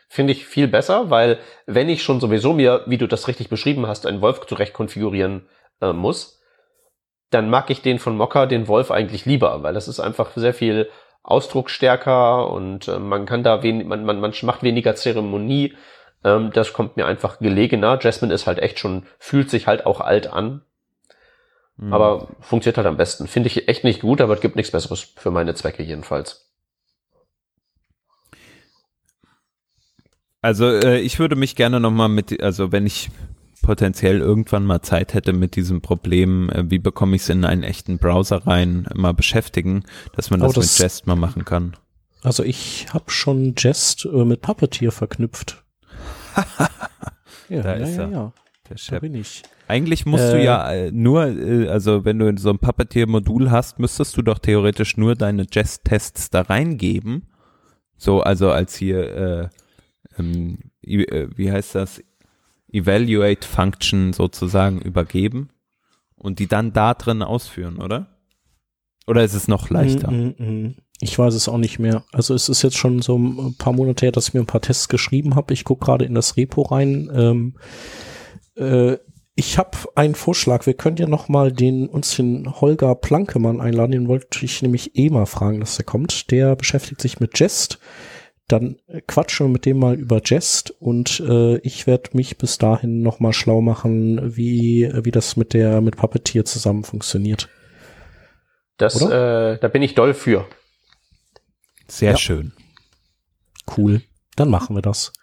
Finde ich viel besser, weil wenn ich schon sowieso mir, wie du das richtig beschrieben hast, einen Wolf zurecht konfigurieren äh, muss, dann mag ich den von Mocker, den Wolf eigentlich lieber, weil das ist einfach sehr viel ausdrucksstärker und äh, man kann da wen man, man, man macht weniger Zeremonie. Ähm, das kommt mir einfach gelegener. Jasmine ist halt echt schon, fühlt sich halt auch alt an. Mhm. Aber funktioniert halt am besten. Finde ich echt nicht gut, aber es gibt nichts Besseres für meine Zwecke jedenfalls. Also äh, ich würde mich gerne nochmal mit, also wenn ich potenziell irgendwann mal Zeit hätte mit diesem Problem, äh, wie bekomme ich es in einen echten Browser rein, mal beschäftigen, dass man das, das mit Jest mal machen kann. Also ich habe schon Jest äh, mit Puppeteer verknüpft. ja, da ja, ist er. Ja, Der Chef. Da bin ich. Eigentlich musst äh, du ja äh, nur, äh, also wenn du so ein Puppeteer-Modul hast, müsstest du doch theoretisch nur deine Jest-Tests da reingeben. So, also als hier, äh, ähm, wie heißt das? Evaluate Function sozusagen übergeben und die dann da drin ausführen, oder? Oder ist es noch leichter? Mm, mm, mm. Ich weiß es auch nicht mehr. Also es ist jetzt schon so ein paar Monate her, dass ich mir ein paar Tests geschrieben habe. Ich gucke gerade in das Repo rein. Ähm, äh, ich habe einen Vorschlag. Wir können ja noch mal den uns den Holger Plankemann einladen. Den wollte ich nämlich eh mal fragen, dass der kommt. Der beschäftigt sich mit Jest dann quatschen wir mit dem mal über Jest und äh, ich werde mich bis dahin noch mal schlau machen, wie wie das mit der mit Puppeteer zusammen funktioniert. Das äh, da bin ich doll für. Sehr ja. schön. Cool. Dann machen wir das.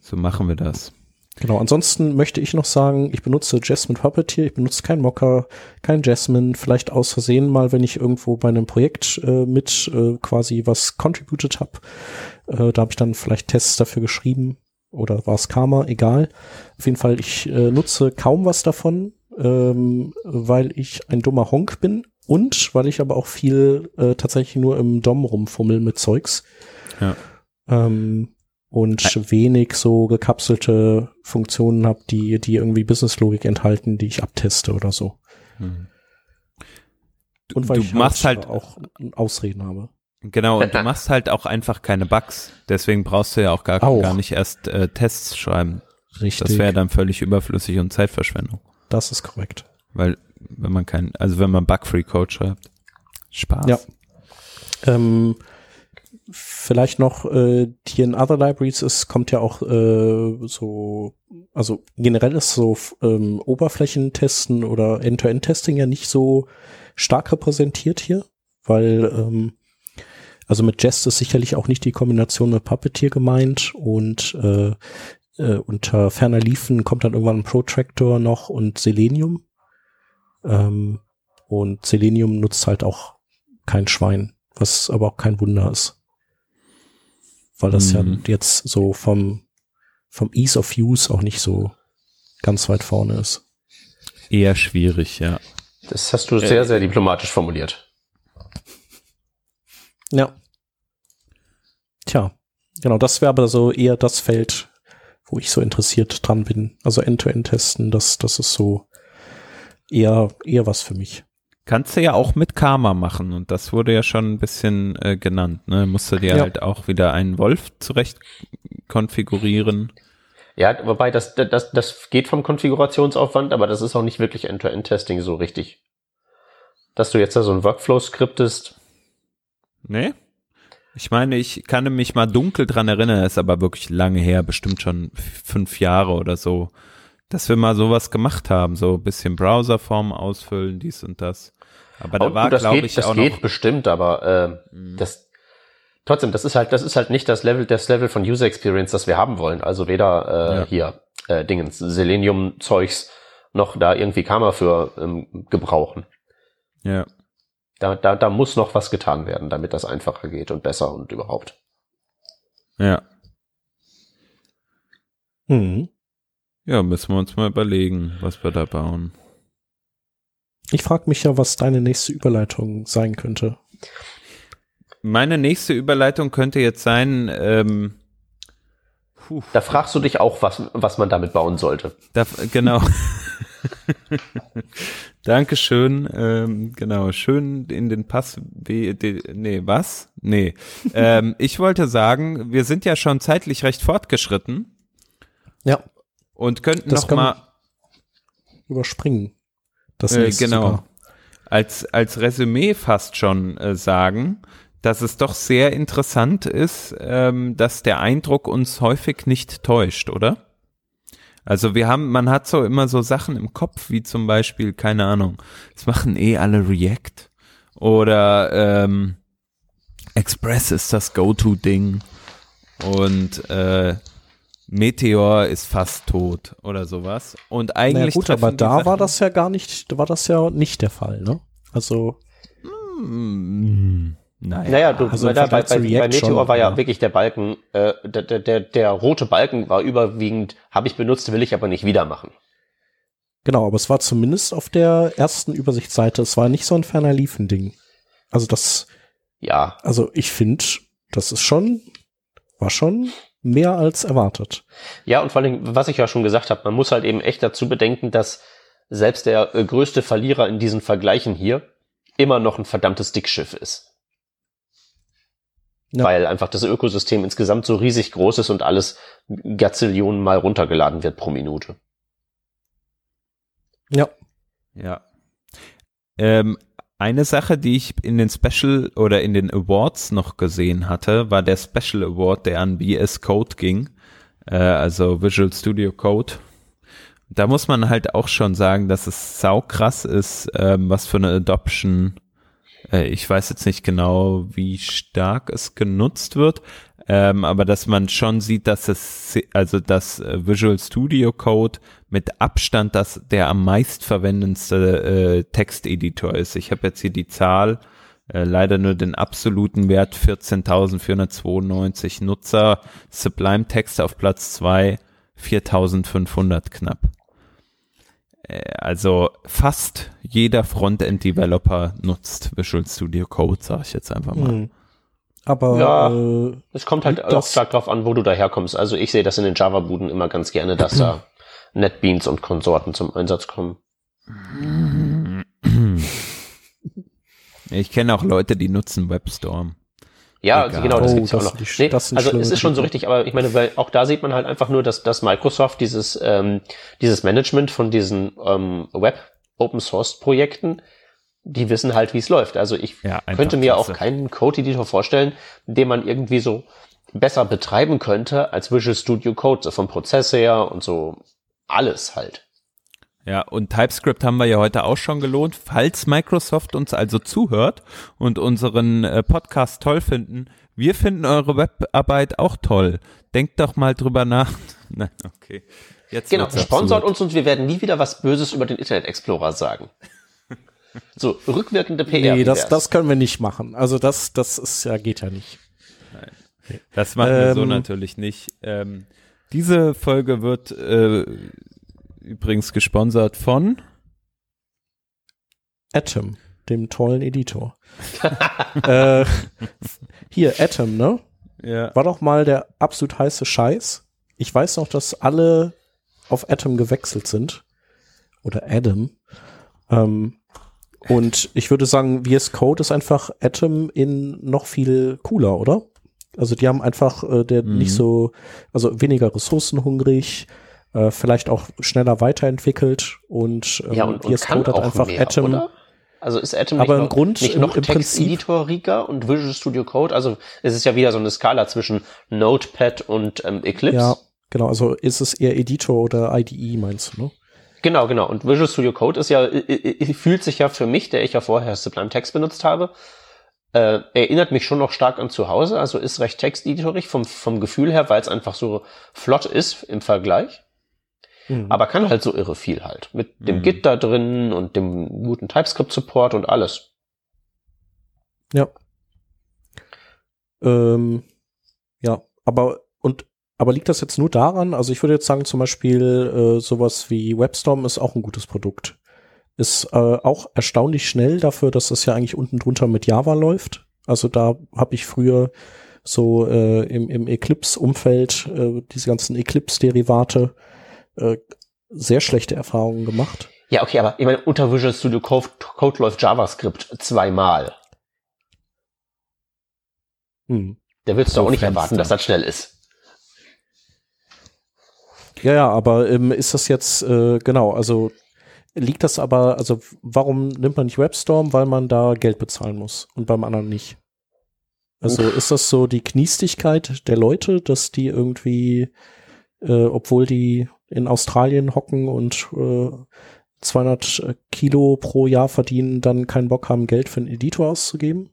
So machen wir das. Genau, ansonsten möchte ich noch sagen, ich benutze Jasmine Puppeteer, ich benutze kein Mocker, kein Jasmine, vielleicht aus Versehen mal, wenn ich irgendwo bei einem Projekt äh, mit äh, quasi was contributed habe. Äh, da habe ich dann vielleicht Tests dafür geschrieben oder war es Karma, egal. Auf jeden Fall, ich äh, nutze kaum was davon, ähm, weil ich ein dummer Honk bin und weil ich aber auch viel äh, tatsächlich nur im DOM rumfummel mit Zeugs. Ja. Ähm, und wenig so gekapselte Funktionen habe, die, die irgendwie Businesslogik enthalten, die ich abteste oder so. Hm. Und weil du ich machst halt, halt auch Ausreden habe. Genau, und du machst halt auch einfach keine Bugs. Deswegen brauchst du ja auch gar, auch. gar nicht erst äh, Tests schreiben. Richtig. Das wäre dann völlig überflüssig und Zeitverschwendung. Das ist korrekt. Weil, wenn man kein, also wenn man Bug-Free Code schreibt, Spaß. Ja. Ähm, vielleicht noch äh, hier in Other Libraries, es kommt ja auch äh, so, also generell ist so ähm, Oberflächentesten oder End-to-End-Testing ja nicht so stark repräsentiert hier, weil ähm, also mit Jest ist sicherlich auch nicht die Kombination mit Puppeteer gemeint und äh, äh, unter ferner Liefen kommt dann irgendwann ein Protractor noch und Selenium. Ähm, und Selenium nutzt halt auch kein Schwein, was aber auch kein Wunder ist weil das mhm. ja jetzt so vom, vom Ease of Use auch nicht so ganz weit vorne ist. Eher schwierig, ja. Das hast du sehr, sehr diplomatisch formuliert. Ja. Tja, genau, das wäre aber so eher das Feld, wo ich so interessiert dran bin. Also End-to-End-Testen, das, das ist so eher, eher was für mich. Kannst du ja auch mit Karma machen und das wurde ja schon ein bisschen äh, genannt. Ne? Musst du dir ja. halt auch wieder einen Wolf zurecht konfigurieren. Ja, wobei das, das, das geht vom Konfigurationsaufwand, aber das ist auch nicht wirklich End-to-End-Testing so richtig. Dass du jetzt da so ein Workflow skriptest. Nee. Ich meine, ich kann mich mal dunkel dran erinnern, ist aber wirklich lange her, bestimmt schon fünf Jahre oder so, dass wir mal sowas gemacht haben, so ein bisschen Browserform ausfüllen, dies und das. Aber da war, glaube ich, das auch geht noch bestimmt, aber äh, mhm. das trotzdem, das ist halt, das ist halt nicht das Level, das Level von User Experience, das wir haben wollen. Also weder äh, ja. hier äh, Dingens Selenium-Zeugs noch da irgendwie Karma für ähm, gebrauchen. Ja. Da, da, da muss noch was getan werden, damit das einfacher geht und besser und überhaupt. Ja. Hm. Ja, müssen wir uns mal überlegen, was wir da bauen. Ich frage mich ja, was deine nächste Überleitung sein könnte. Meine nächste Überleitung könnte jetzt sein, ähm, puh. da fragst du dich auch, was, was man damit bauen sollte. Da, genau. Dankeschön. Ähm, genau, schön in den Pass. Nee, was? Nee. ähm, ich wollte sagen, wir sind ja schon zeitlich recht fortgeschritten. Ja. Und könnten das noch mal überspringen. Das äh, genau. Sogar. Als als Resümee fast schon äh, sagen, dass es doch sehr interessant ist, ähm, dass der Eindruck uns häufig nicht täuscht, oder? Also wir haben, man hat so immer so Sachen im Kopf, wie zum Beispiel, keine Ahnung, es machen eh alle React oder ähm, Express ist das Go-To-Ding und äh, Meteor ist fast tot oder sowas. Und eigentlich. Naja, gut, aber da war das ja gar nicht, war das ja nicht der Fall, ne? Also. Mm, naja, naja du, also da, bei, bei, bei Meteor schon, war ja, ja, wirklich der Balken, äh, der, der, der, der rote Balken war überwiegend, habe ich benutzt, will ich aber nicht wieder machen. Genau, aber es war zumindest auf der ersten Übersichtsseite, es war nicht so ein ferner Liefen-Ding. Also das, ja. Also ich finde, das ist schon, war schon mehr als erwartet. Ja, und vor allem, was ich ja schon gesagt habe, man muss halt eben echt dazu bedenken, dass selbst der äh, größte Verlierer in diesen Vergleichen hier immer noch ein verdammtes Dickschiff ist. Ja. Weil einfach das Ökosystem insgesamt so riesig groß ist und alles Gazillionen mal runtergeladen wird pro Minute. Ja. Ja. Ähm, eine Sache, die ich in den Special oder in den Awards noch gesehen hatte, war der Special Award, der an VS Code ging, äh, also Visual Studio Code. Da muss man halt auch schon sagen, dass es sau krass ist, ähm, was für eine Adoption äh, ich weiß jetzt nicht genau, wie stark es genutzt wird, ähm, aber dass man schon sieht, dass es, also das äh, Visual Studio Code mit Abstand das der am meist verwendendste äh, Texteditor ist. Ich habe jetzt hier die Zahl, äh, leider nur den absoluten Wert 14.492 Nutzer, Sublime Text auf Platz zwei 4.500 knapp. Äh, also fast jeder Frontend-Developer nutzt Visual Studio Code, sage ich jetzt einfach mal. Mhm. Aber ja, äh, es kommt halt auch stark drauf an, wo du daherkommst. Also ich sehe das in den Java-Buden immer ganz gerne, dass da NetBeans und Konsorten zum Einsatz kommen. Ich kenne auch Leute, die nutzen WebStorm. Ja, Egal. genau, das oh, gibt's das auch noch. Nee, also es ist schon so richtig, aber ich meine, weil auch da sieht man halt einfach nur, dass, dass Microsoft dieses, ähm, dieses Management von diesen ähm, Web Open Source Projekten, die wissen halt, wie es läuft. Also ich ja, könnte mir klasse. auch keinen Code-Editor vorstellen, den man irgendwie so besser betreiben könnte als Visual Studio Code, so vom Prozess her und so alles halt. Ja, und TypeScript haben wir ja heute auch schon gelohnt. Falls Microsoft uns also zuhört und unseren äh, Podcast toll finden, wir finden eure Webarbeit auch toll. Denkt doch mal drüber nach. Nein, okay. Jetzt genau, sponsort uns und wir werden nie wieder was Böses über den Internet Explorer sagen. So, rückwirkende PR. Nee, das, das können wir nicht machen. Also das, das ist ja, geht ja nicht. Nein. Das machen wir so ähm, natürlich nicht. Ähm, diese Folge wird äh, Übrigens gesponsert von Atom, dem tollen Editor. äh, hier, Atom, ne? Ja. War doch mal der absolut heiße Scheiß. Ich weiß noch, dass alle auf Atom gewechselt sind. Oder Adam. Ähm, und ich würde sagen, VS Code ist einfach Atom in noch viel cooler, oder? Also die haben einfach äh, der mhm. nicht so, also weniger ressourcenhungrig, äh, vielleicht auch schneller weiterentwickelt und, ähm, ja, und, und VS Code hat einfach mehr, Atom. Oder? Also ist Atom aber nicht, noch, Grund, nicht noch Texteditoriger und Visual Studio Code? Also es ist ja wieder so eine Skala zwischen Notepad und ähm, Eclipse. Ja, genau. Also ist es eher Editor oder IDE, meinst du, ne? Genau, genau. Und Visual Studio Code ist ja, fühlt sich ja für mich, der ich ja vorher Sublime Text benutzt habe, äh, erinnert mich schon noch stark an zu Hause, also ist recht texteditorig vom, vom Gefühl her, weil es einfach so flott ist im Vergleich. Mhm. Aber kann halt so irre viel halt. Mit dem mhm. Git da drin und dem guten TypeScript-Support und alles. Ja. Ähm, ja, aber aber liegt das jetzt nur daran? Also ich würde jetzt sagen, zum Beispiel äh, sowas wie WebStorm ist auch ein gutes Produkt. Ist äh, auch erstaunlich schnell dafür, dass das ja eigentlich unten drunter mit Java läuft. Also da habe ich früher so äh, im, im Eclipse-Umfeld äh, diese ganzen Eclipse-Derivate äh, sehr schlechte Erfahrungen gemacht. Ja, okay, aber ich meine, unter Visual Studio Code, Code läuft JavaScript zweimal. Hm. Da willst du so auch nicht erwarten, dass das schnell ist. Ja, ja, aber ähm, ist das jetzt, äh, genau, also liegt das aber, also warum nimmt man nicht WebStorm? Weil man da Geld bezahlen muss und beim anderen nicht. Also Uff. ist das so die Kniestigkeit der Leute, dass die irgendwie, äh, obwohl die in Australien hocken und äh, 200 Kilo pro Jahr verdienen, dann keinen Bock haben, Geld für einen Editor auszugeben?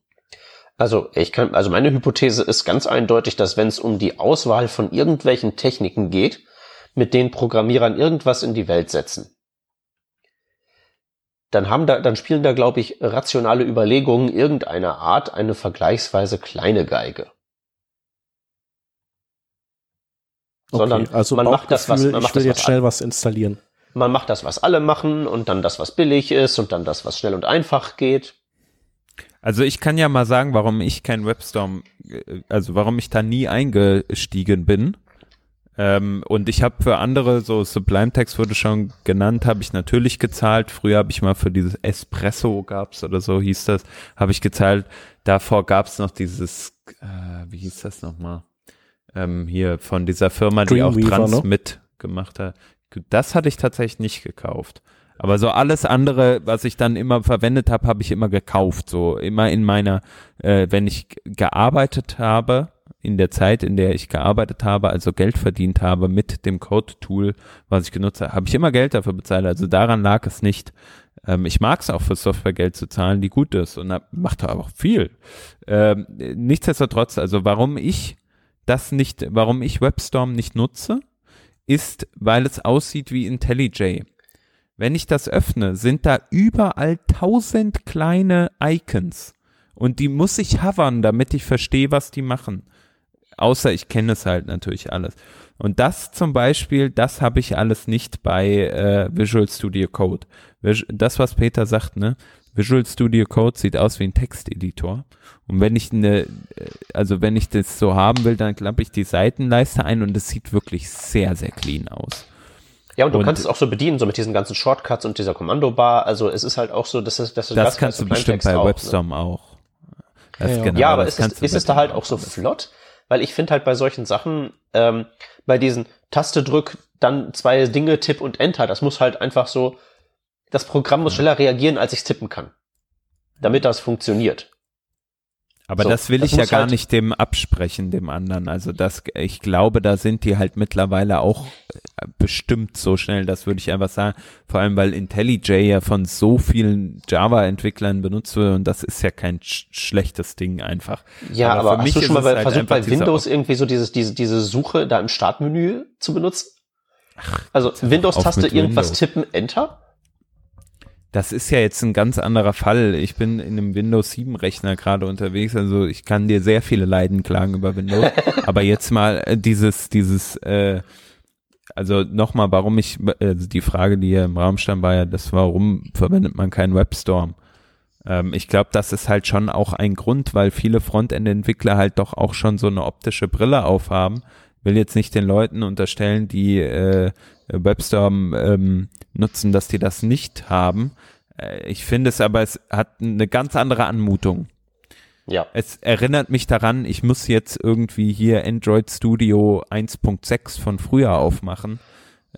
Also ich kann, also meine Hypothese ist ganz eindeutig, dass wenn es um die Auswahl von irgendwelchen Techniken geht, mit denen Programmierern irgendwas in die Welt setzen, dann haben da, dann spielen da, glaube ich, rationale Überlegungen irgendeiner Art eine vergleichsweise kleine Geige. Okay, Sondern also man macht das, was man macht ich will das, jetzt schnell was installieren. Man macht das, was alle machen und dann das, was billig ist und dann das, was schnell und einfach geht. Also ich kann ja mal sagen, warum ich kein Webstorm, also warum ich da nie eingestiegen bin. Ähm, und ich habe für andere, so Sublime Text wurde schon genannt, habe ich natürlich gezahlt. Früher habe ich mal für dieses Espresso gab's oder so hieß das, habe ich gezahlt. Davor gab's noch dieses, äh, wie hieß das nochmal? Ähm, hier von dieser Firma, die auch Transmit ne? gemacht hat. Das hatte ich tatsächlich nicht gekauft. Aber so alles andere, was ich dann immer verwendet habe, habe ich immer gekauft. So immer in meiner, äh, wenn ich gearbeitet habe, in der Zeit, in der ich gearbeitet habe, also Geld verdient habe mit dem Code-Tool, was ich genutzt habe, habe ich immer Geld dafür bezahlt. Also daran lag es nicht. Ähm, ich mag es auch für Software Geld zu zahlen, die gut ist und macht aber auch viel. Ähm, nichtsdestotrotz, also warum ich das nicht, warum ich WebStorm nicht nutze, ist, weil es aussieht wie IntelliJ. Wenn ich das öffne, sind da überall tausend kleine Icons. Und die muss ich hovern, damit ich verstehe, was die machen. Außer ich kenne es halt natürlich alles. Und das zum Beispiel, das habe ich alles nicht bei äh, Visual Studio Code. Das, was Peter sagt, ne? Visual Studio Code sieht aus wie ein Texteditor. Und wenn ich eine, äh, also wenn ich das so haben will, dann klappe ich die Seitenleiste ein und es sieht wirklich sehr, sehr clean aus. Ja, und du und, kannst es auch so bedienen, so mit diesen ganzen Shortcuts und dieser Kommandobar. Also es ist halt auch so, dass, es, dass du das, das kannst du bestimmt bei WebStorm ne? auch. Das ja, genau, ja, aber ist, es, ist es da halt auch so flott? Weil ich finde halt bei solchen Sachen, ähm, bei diesen Taste drück, dann zwei Dinge, Tipp und Enter, das muss halt einfach so, das Programm muss schneller reagieren, als ich tippen kann. Damit das funktioniert. Aber so, das will das ich ja gar halt nicht dem absprechen, dem anderen. Also das, ich glaube, da sind die halt mittlerweile auch äh, bestimmt so schnell, das würde ich einfach sagen. Vor allem, weil IntelliJ ja von so vielen Java-Entwicklern benutzt wird und das ist ja kein sch schlechtes Ding einfach. Ja, aber, aber hast du schon mal halt versucht, bei Windows irgendwie so dieses, diese, diese Suche da im Startmenü zu benutzen? Ach, also Windows-Taste irgendwas Windows. tippen, Enter? Das ist ja jetzt ein ganz anderer Fall. Ich bin in einem Windows 7 Rechner gerade unterwegs, also ich kann dir sehr viele Leiden klagen über Windows. Aber jetzt mal äh, dieses, dieses, äh, also nochmal, warum ich, äh, die Frage, die hier im Raum stand, war ja, das, warum verwendet man keinen Webstorm? Ähm, ich glaube, das ist halt schon auch ein Grund, weil viele Frontend-Entwickler halt doch auch schon so eine optische Brille aufhaben. Will jetzt nicht den Leuten unterstellen, die äh, Webstorm ähm, nutzen, dass die das nicht haben. Äh, ich finde es aber, es hat eine ganz andere Anmutung. Ja. Es erinnert mich daran, ich muss jetzt irgendwie hier Android Studio 1.6 von früher aufmachen.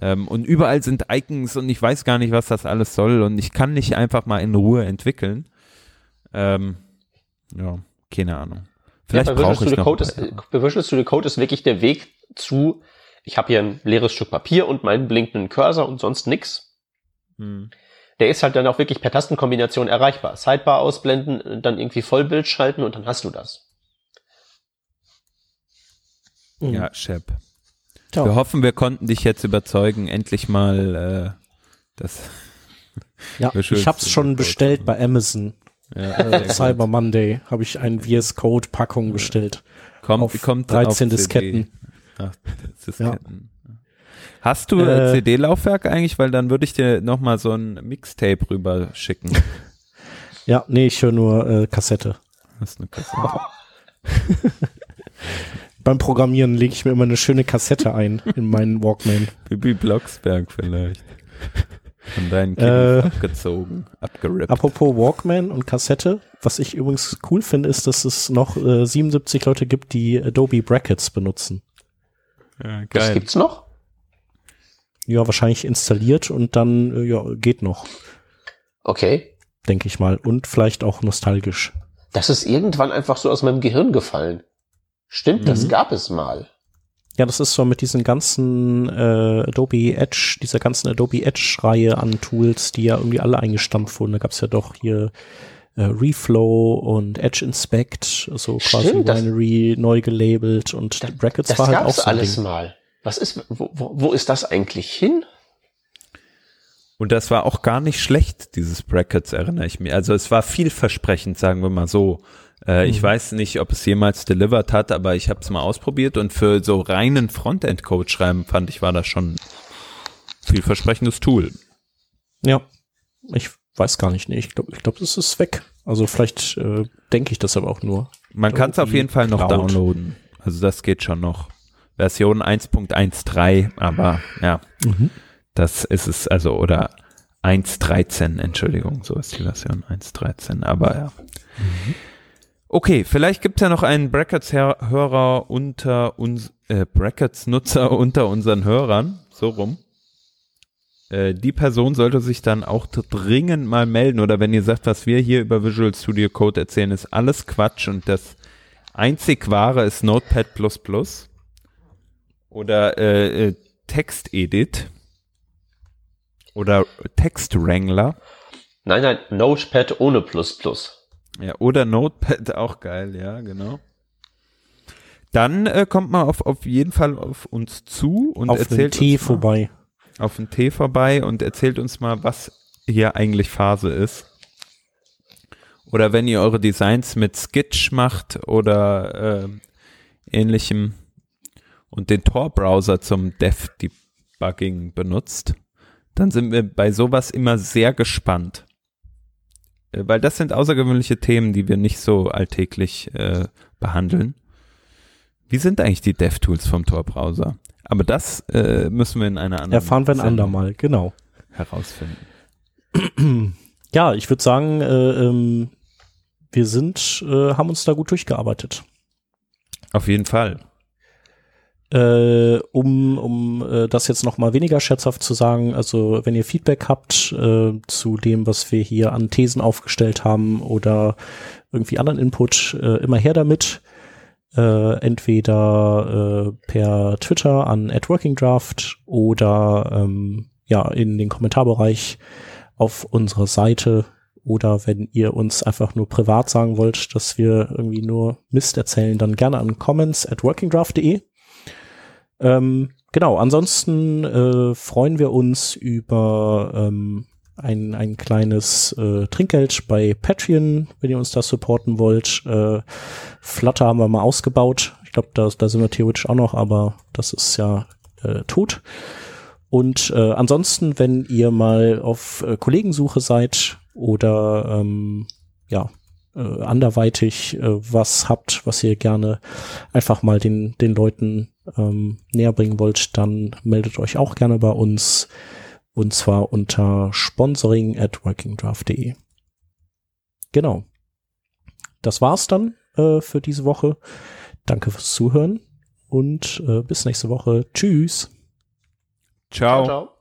Ähm, und überall sind Icons und ich weiß gar nicht, was das alles soll und ich kann nicht einfach mal in Ruhe entwickeln. Ähm, ja, keine Ahnung. Vielleicht ja, brauche ich noch. Code ist, Visual Studio Code ist wirklich der Weg zu ich habe hier ein leeres Stück Papier und meinen blinkenden Cursor und sonst nix. Hm. Der ist halt dann auch wirklich per Tastenkombination erreichbar. Sidebar ausblenden, dann irgendwie Vollbild schalten und dann hast du das. Hm. Ja, Shep. Ciao. Wir hoffen, wir konnten dich jetzt überzeugen, endlich mal äh, das. Ja, ich hab's schon bestellt bei Amazon. Ja, äh, Cyber Monday habe ich ein VS Code Packung bestellt. Kommt, auf kommt 13 Disketten. Ach, Disketten. Ja. Hast du äh, CD-Laufwerk eigentlich? Weil dann würde ich dir nochmal so ein Mixtape rüber schicken. ja, nee, ich höre nur äh, Kassette. Das ist eine Kassette. Beim Programmieren lege ich mir immer eine schöne Kassette ein in meinen Walkman. Bibi Blocksberg vielleicht. Von deinen Kindern äh, abgezogen, abgerippt. Apropos Walkman und Kassette, was ich übrigens cool finde, ist, dass es noch äh, 77 Leute gibt, die Adobe Brackets benutzen. Ja, geil. Das gibt's noch? Ja, wahrscheinlich installiert und dann, äh, ja, geht noch. Okay. Denke ich mal. Und vielleicht auch nostalgisch. Das ist irgendwann einfach so aus meinem Gehirn gefallen. Stimmt, mhm. das gab es mal. Ja, das ist so mit diesen ganzen äh, Adobe Edge, dieser ganzen Adobe Edge-Reihe an Tools, die ja irgendwie alle eingestampft wurden. Da gab's ja doch hier äh, Reflow und Edge Inspect, so quasi Stimmt, Binary das, neu gelabelt und das, Brackets das war halt auch so alles Ding. mal. Was ist, wo, wo, wo ist das eigentlich hin? Und das war auch gar nicht schlecht, dieses Brackets, erinnere ich mich. Also es war vielversprechend, sagen wir mal so. Äh, mhm. Ich weiß nicht, ob es jemals delivered hat, aber ich habe es mal ausprobiert und für so reinen Frontend-Code schreiben fand ich, war das schon vielversprechendes Tool. Ja, ich weiß gar nicht. Nee, ich glaube, ich glaub, das ist weg. Also vielleicht äh, denke ich das aber auch nur. Man kann es auf jeden Fall noch Cloud. downloaden. Also das geht schon noch. Version 1.13, aber ja, mhm. das ist es, also oder 1.13, Entschuldigung, so ist die Version 1.13, aber ja. Mhm. Okay, vielleicht gibt's ja noch einen Brackets-Hörer unter uns, äh, Brackets-Nutzer unter unseren Hörern, so rum. Äh, die Person sollte sich dann auch dringend mal melden oder wenn ihr sagt, was wir hier über Visual Studio Code erzählen, ist alles Quatsch und das einzig wahre ist Notepad++ oder äh, äh, Textedit oder Text Wrangler. Nein, nein, Notepad ohne Plus Plus. Ja, oder Notepad, auch geil, ja, genau. Dann äh, kommt man auf, auf jeden Fall auf uns zu und auf erzählt den Tee vorbei. Auf den Tee vorbei und erzählt uns mal, was hier eigentlich Phase ist. Oder wenn ihr eure Designs mit Sketch macht oder äh, ähnlichem und den Tor-Browser zum Dev-Debugging benutzt, dann sind wir bei sowas immer sehr gespannt. Äh, weil das sind außergewöhnliche Themen, die wir nicht so alltäglich äh, behandeln. Wie sind eigentlich die DevTools vom Tor-Browser? Aber das äh, müssen wir in einer anderen Erfahren wir ein andermal, genau. Herausfinden. Ja, ich würde sagen, äh, ähm, wir sind, äh, haben uns da gut durchgearbeitet. Auf jeden Fall. Äh, um um äh, das jetzt noch mal weniger scherzhaft zu sagen, also wenn ihr Feedback habt äh, zu dem, was wir hier an Thesen aufgestellt haben oder irgendwie anderen Input, äh, immer her damit. Äh, entweder äh, per Twitter an @workingdraft oder ähm, ja in den Kommentarbereich auf unserer Seite oder wenn ihr uns einfach nur privat sagen wollt, dass wir irgendwie nur Mist erzählen, dann gerne an comments at workingdraft.de. Ähm, genau, ansonsten äh, freuen wir uns über ähm, ein, ein kleines äh, Trinkgeld bei Patreon, wenn ihr uns da supporten wollt. Äh, Flutter haben wir mal ausgebaut. Ich glaube, da, da sind wir theoretisch auch noch, aber das ist ja äh, tot. Und äh, ansonsten, wenn ihr mal auf äh, Kollegensuche seid oder ähm, ja, äh, anderweitig äh, was habt, was ihr gerne einfach mal den, den Leuten ähm, näher bringen wollt, dann meldet euch auch gerne bei uns und zwar unter sponsoring at workingdraft.de. Genau. Das war's dann äh, für diese Woche. Danke fürs Zuhören und äh, bis nächste Woche. Tschüss. ciao. ciao, ciao.